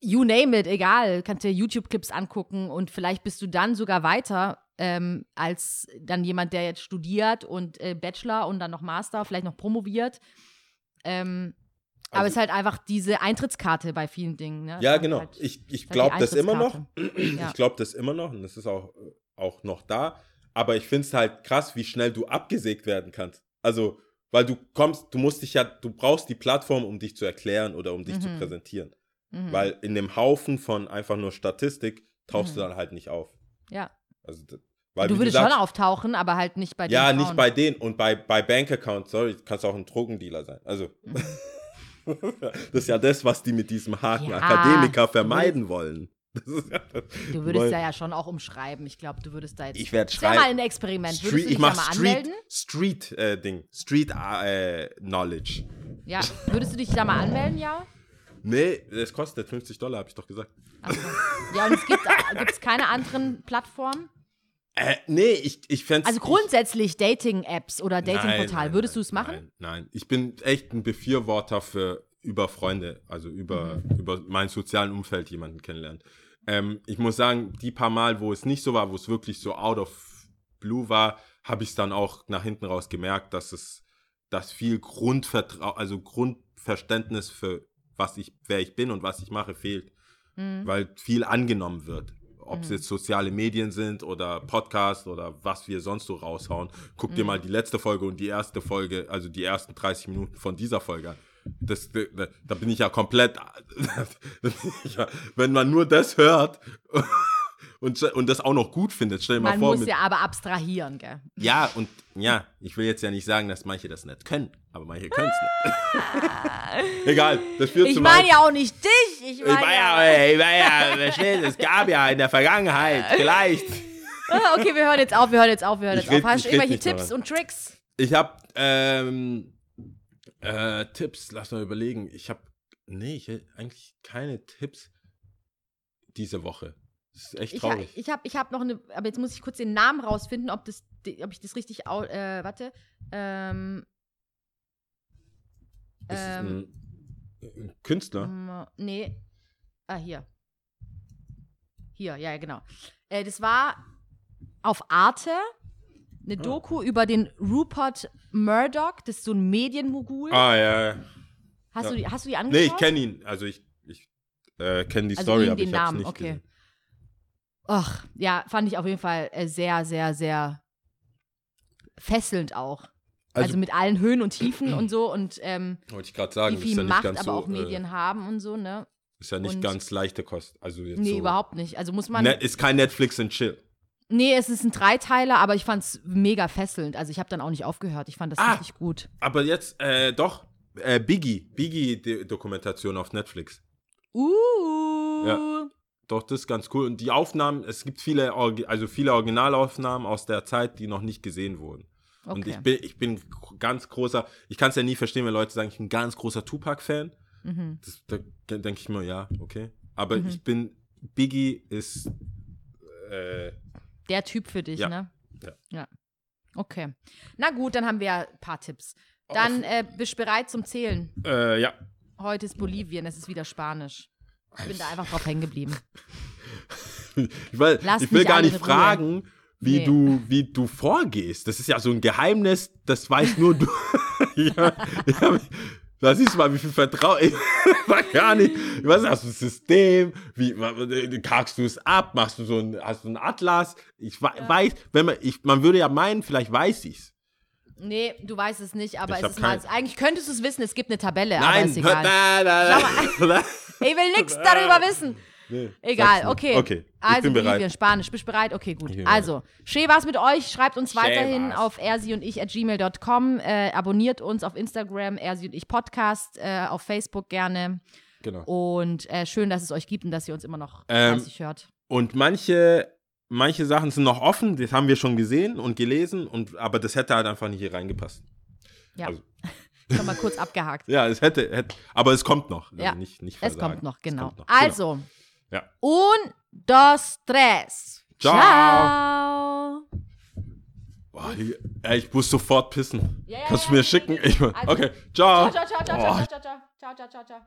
you name it, egal, kannst dir YouTube-Clips angucken und vielleicht bist du dann sogar weiter ähm, als dann jemand, der jetzt studiert und äh, Bachelor und dann noch Master, vielleicht noch promoviert. Ähm, aber Also- es ist halt einfach diese Eintrittskarte bei vielen Dingen. Ne? Ja, genau. Halt, Ich, ich halt glaube das immer noch. Ja. Ich glaube das immer noch und das ist auch, auch noch da. Aber ich finde es halt krass, wie schnell du abgesägt werden kannst. Also, weil du kommst, du musst dich ja, du brauchst die Plattform, um dich zu erklären oder um dich zu Mhm. präsentieren. Mhm. Weil in dem Haufen von einfach nur Statistik tauchst du Mhm. dann halt nicht auf. ja. Also, weil, du würdest sagst, schon auftauchen, aber halt nicht bei den Ja, nicht bei denen. Und bei, bei Bankaccount, sorry, kannst auch ein Drogendealer sein. Also, das ist ja das, was die mit diesem Haken. Ja, Akademiker vermeiden wollen. Ja. Du würdest Weil- ja, ja schon auch umschreiben. Ich glaube, du würdest da jetzt. Ich werde schreiben. mal ein Experiment. Street, Würdest du ich dich da mach mal Street, anmelden? Street äh, Ding, Street äh, Knowledge. Ja. Würdest du dich da mal anmelden, ja? Nee, das kostet 50 Dollar, habe ich doch gesagt. Achso. Ja, und es gibt es keine anderen Plattformen? Äh, nee, ich, ich fände Also grundsätzlich Dating-Apps oder Dating-Portal. Würdest du es machen? Nein, nein, ich bin echt ein Befürworter für über Freunde, also über, Mhm. über mein sozialen Umfeld jemanden kennenlernen. Ähm, ich muss sagen, die paar Mal, wo es nicht so war, wo es wirklich so out of blue war, habe ich es dann auch nach hinten raus gemerkt, dass es dass viel Grundvertrau also Grundverständnis für was ich, wer ich bin und was ich mache, fehlt. Mhm. Weil viel angenommen wird. Ob es Mhm. jetzt soziale Medien sind oder Podcast oder was wir sonst so raushauen. Guck dir Mhm. mal die letzte Folge und die erste Folge, also die ersten 30 Minuten von dieser Folge an. Das, da, da bin ich ja komplett. ja, wenn man nur das hört und, und das auch noch gut findet, stell dir mal Man vor. muss mit- ja aber abstrahieren, gell? ja, und ja, ich will jetzt ja nicht sagen, dass manche das nicht können, aber manche können es nicht. Egal, das führt Ich zu meine meinem- ja auch nicht dich. Ich Ich war meine ja, ja. ich war ja, verstehst, es gab ja in der Vergangenheit, vielleicht. Ah, Okay, wir hören jetzt auf, wir hören jetzt auf, wir hören Ich jetzt red- auf. Hast du ich irgendwelche Tipps daran. und Tricks? Ich habe ähm, äh, Tipps, lass mal überlegen. Ich habe, nee, ich hätte eigentlich keine Tipps diese Woche. Das ist echt Ich, traurig. ich habe ich hab noch eine, aber jetzt muss ich kurz den Namen rausfinden, ob, das, ob ich das richtig, äh, warte. Ähm, ist ähm, ein, ein Künstler. ähm, nee. Ah, hier. Hier, ja, genau. Äh, das war auf Arte eine Ah. Doku über den Rupert Murdoch, das ist so ein Medienmogul. Ah, ja. ja. hast, ja. du die, hast du die Nee, angeschaut? ich kenne ihn. Also ich, ich äh, kenne die Also Story, aber den ich habe nicht okay. gesehen. Ach, ja, fand ich auf jeden Fall äh, sehr, sehr, sehr fesselnd auch. Also, Also, mit allen Höhen und Tiefen und so und ähm, wollte ich gerade wie sagen, ist viel ja nicht Macht ganz aber so, auch Medien äh, haben und so, ne? ist ja nicht und- ganz leichte Kost. Also jetzt Nee, so, überhaupt nicht. Also muss man. Ne, ist kein Netflix and Chill. Nee, es ist ein Dreiteiler, aber ich fand's mega fesselnd. Also ich habe dann auch nicht aufgehört. Ich fand das Ah. richtig gut. Aber jetzt, äh, doch, äh, Biggie, Biggie-Dokumentation auf Netflix. Uh. Ja. Doch, das ist ganz cool. Und die Aufnahmen, es gibt viele, also viele Originalaufnahmen aus der Zeit, die noch nicht gesehen wurden. Und Okay. ich bin, ich bin ganz großer, ich kann es ja nie verstehen, wenn Leute sagen, ich bin ein ganz großer Tupac-Fan. Mhm. Das- Da denke ich mir, ja, okay. Aber Mhm. ich bin, Biggie ist, äh, Der Typ für dich, Ja. ne? Ja. Ja. Okay. Na gut, dann haben wir ein paar Tipps. Dann äh, bist du bereit zum Zählen. äh, ja. Heute ist Bolivien, es ist wieder Spanisch. Ich bin da einfach drauf hängen geblieben. Ich will, ich will gar nicht fragen, wie, Nee. du, wie du vorgehst. Das ist ja so ein Geheimnis, das weiß nur du. ja, ja, da siehst du mal, wie viel Vertrauen. Ich weiß gar nicht. Was hast du ein System? Wie karkst du es ab? Machst du so ein, hast du einen Atlas? Ich wei- weiß, wenn man, ich, man würde ja meinen, vielleicht weiß ich's. Nee, du weißt es nicht, aber Ich es ist mal, eigentlich könntest du es wissen, es gibt eine Tabelle, aber Nein, ist egal. nein, nein, Schau nein. Ich will nichts darüber wissen. Nee, Egal, okay. Okay, ich also bin Bolivien, bereit. Spanisch. Bist du bereit? Okay, gut. Also, schön war's mit euch. Schreibt uns Schön weiterhin war's. auf ersi und ich at gmail.com. Äh, abonniert uns auf Instagram, ersi und ich Podcast, äh, auf Facebook gerne. Genau. Und äh, schön, dass es euch gibt und dass ihr uns immer noch Ähm, hört. Und manche, manche Sachen sind noch offen, das haben wir schon gesehen und gelesen, und, aber das hätte halt einfach nicht hier reingepasst. Ja. Also, Schon mal kurz abgehakt. ja, es hätte, hätte, aber es kommt noch. Also Ja, nicht, nicht Es kommt noch, genau. kommt noch, genau. Ja. un, dos, tres. Ciao. Ciao. Boah, ich, ey, ich muss sofort pissen. Ja, ja, Kannst du mir schicken? Ich, Also- okay, ciao. Ciao, ciao, ciao, ciao, ciao, ciao, ciao, ciao, ciao, ciao.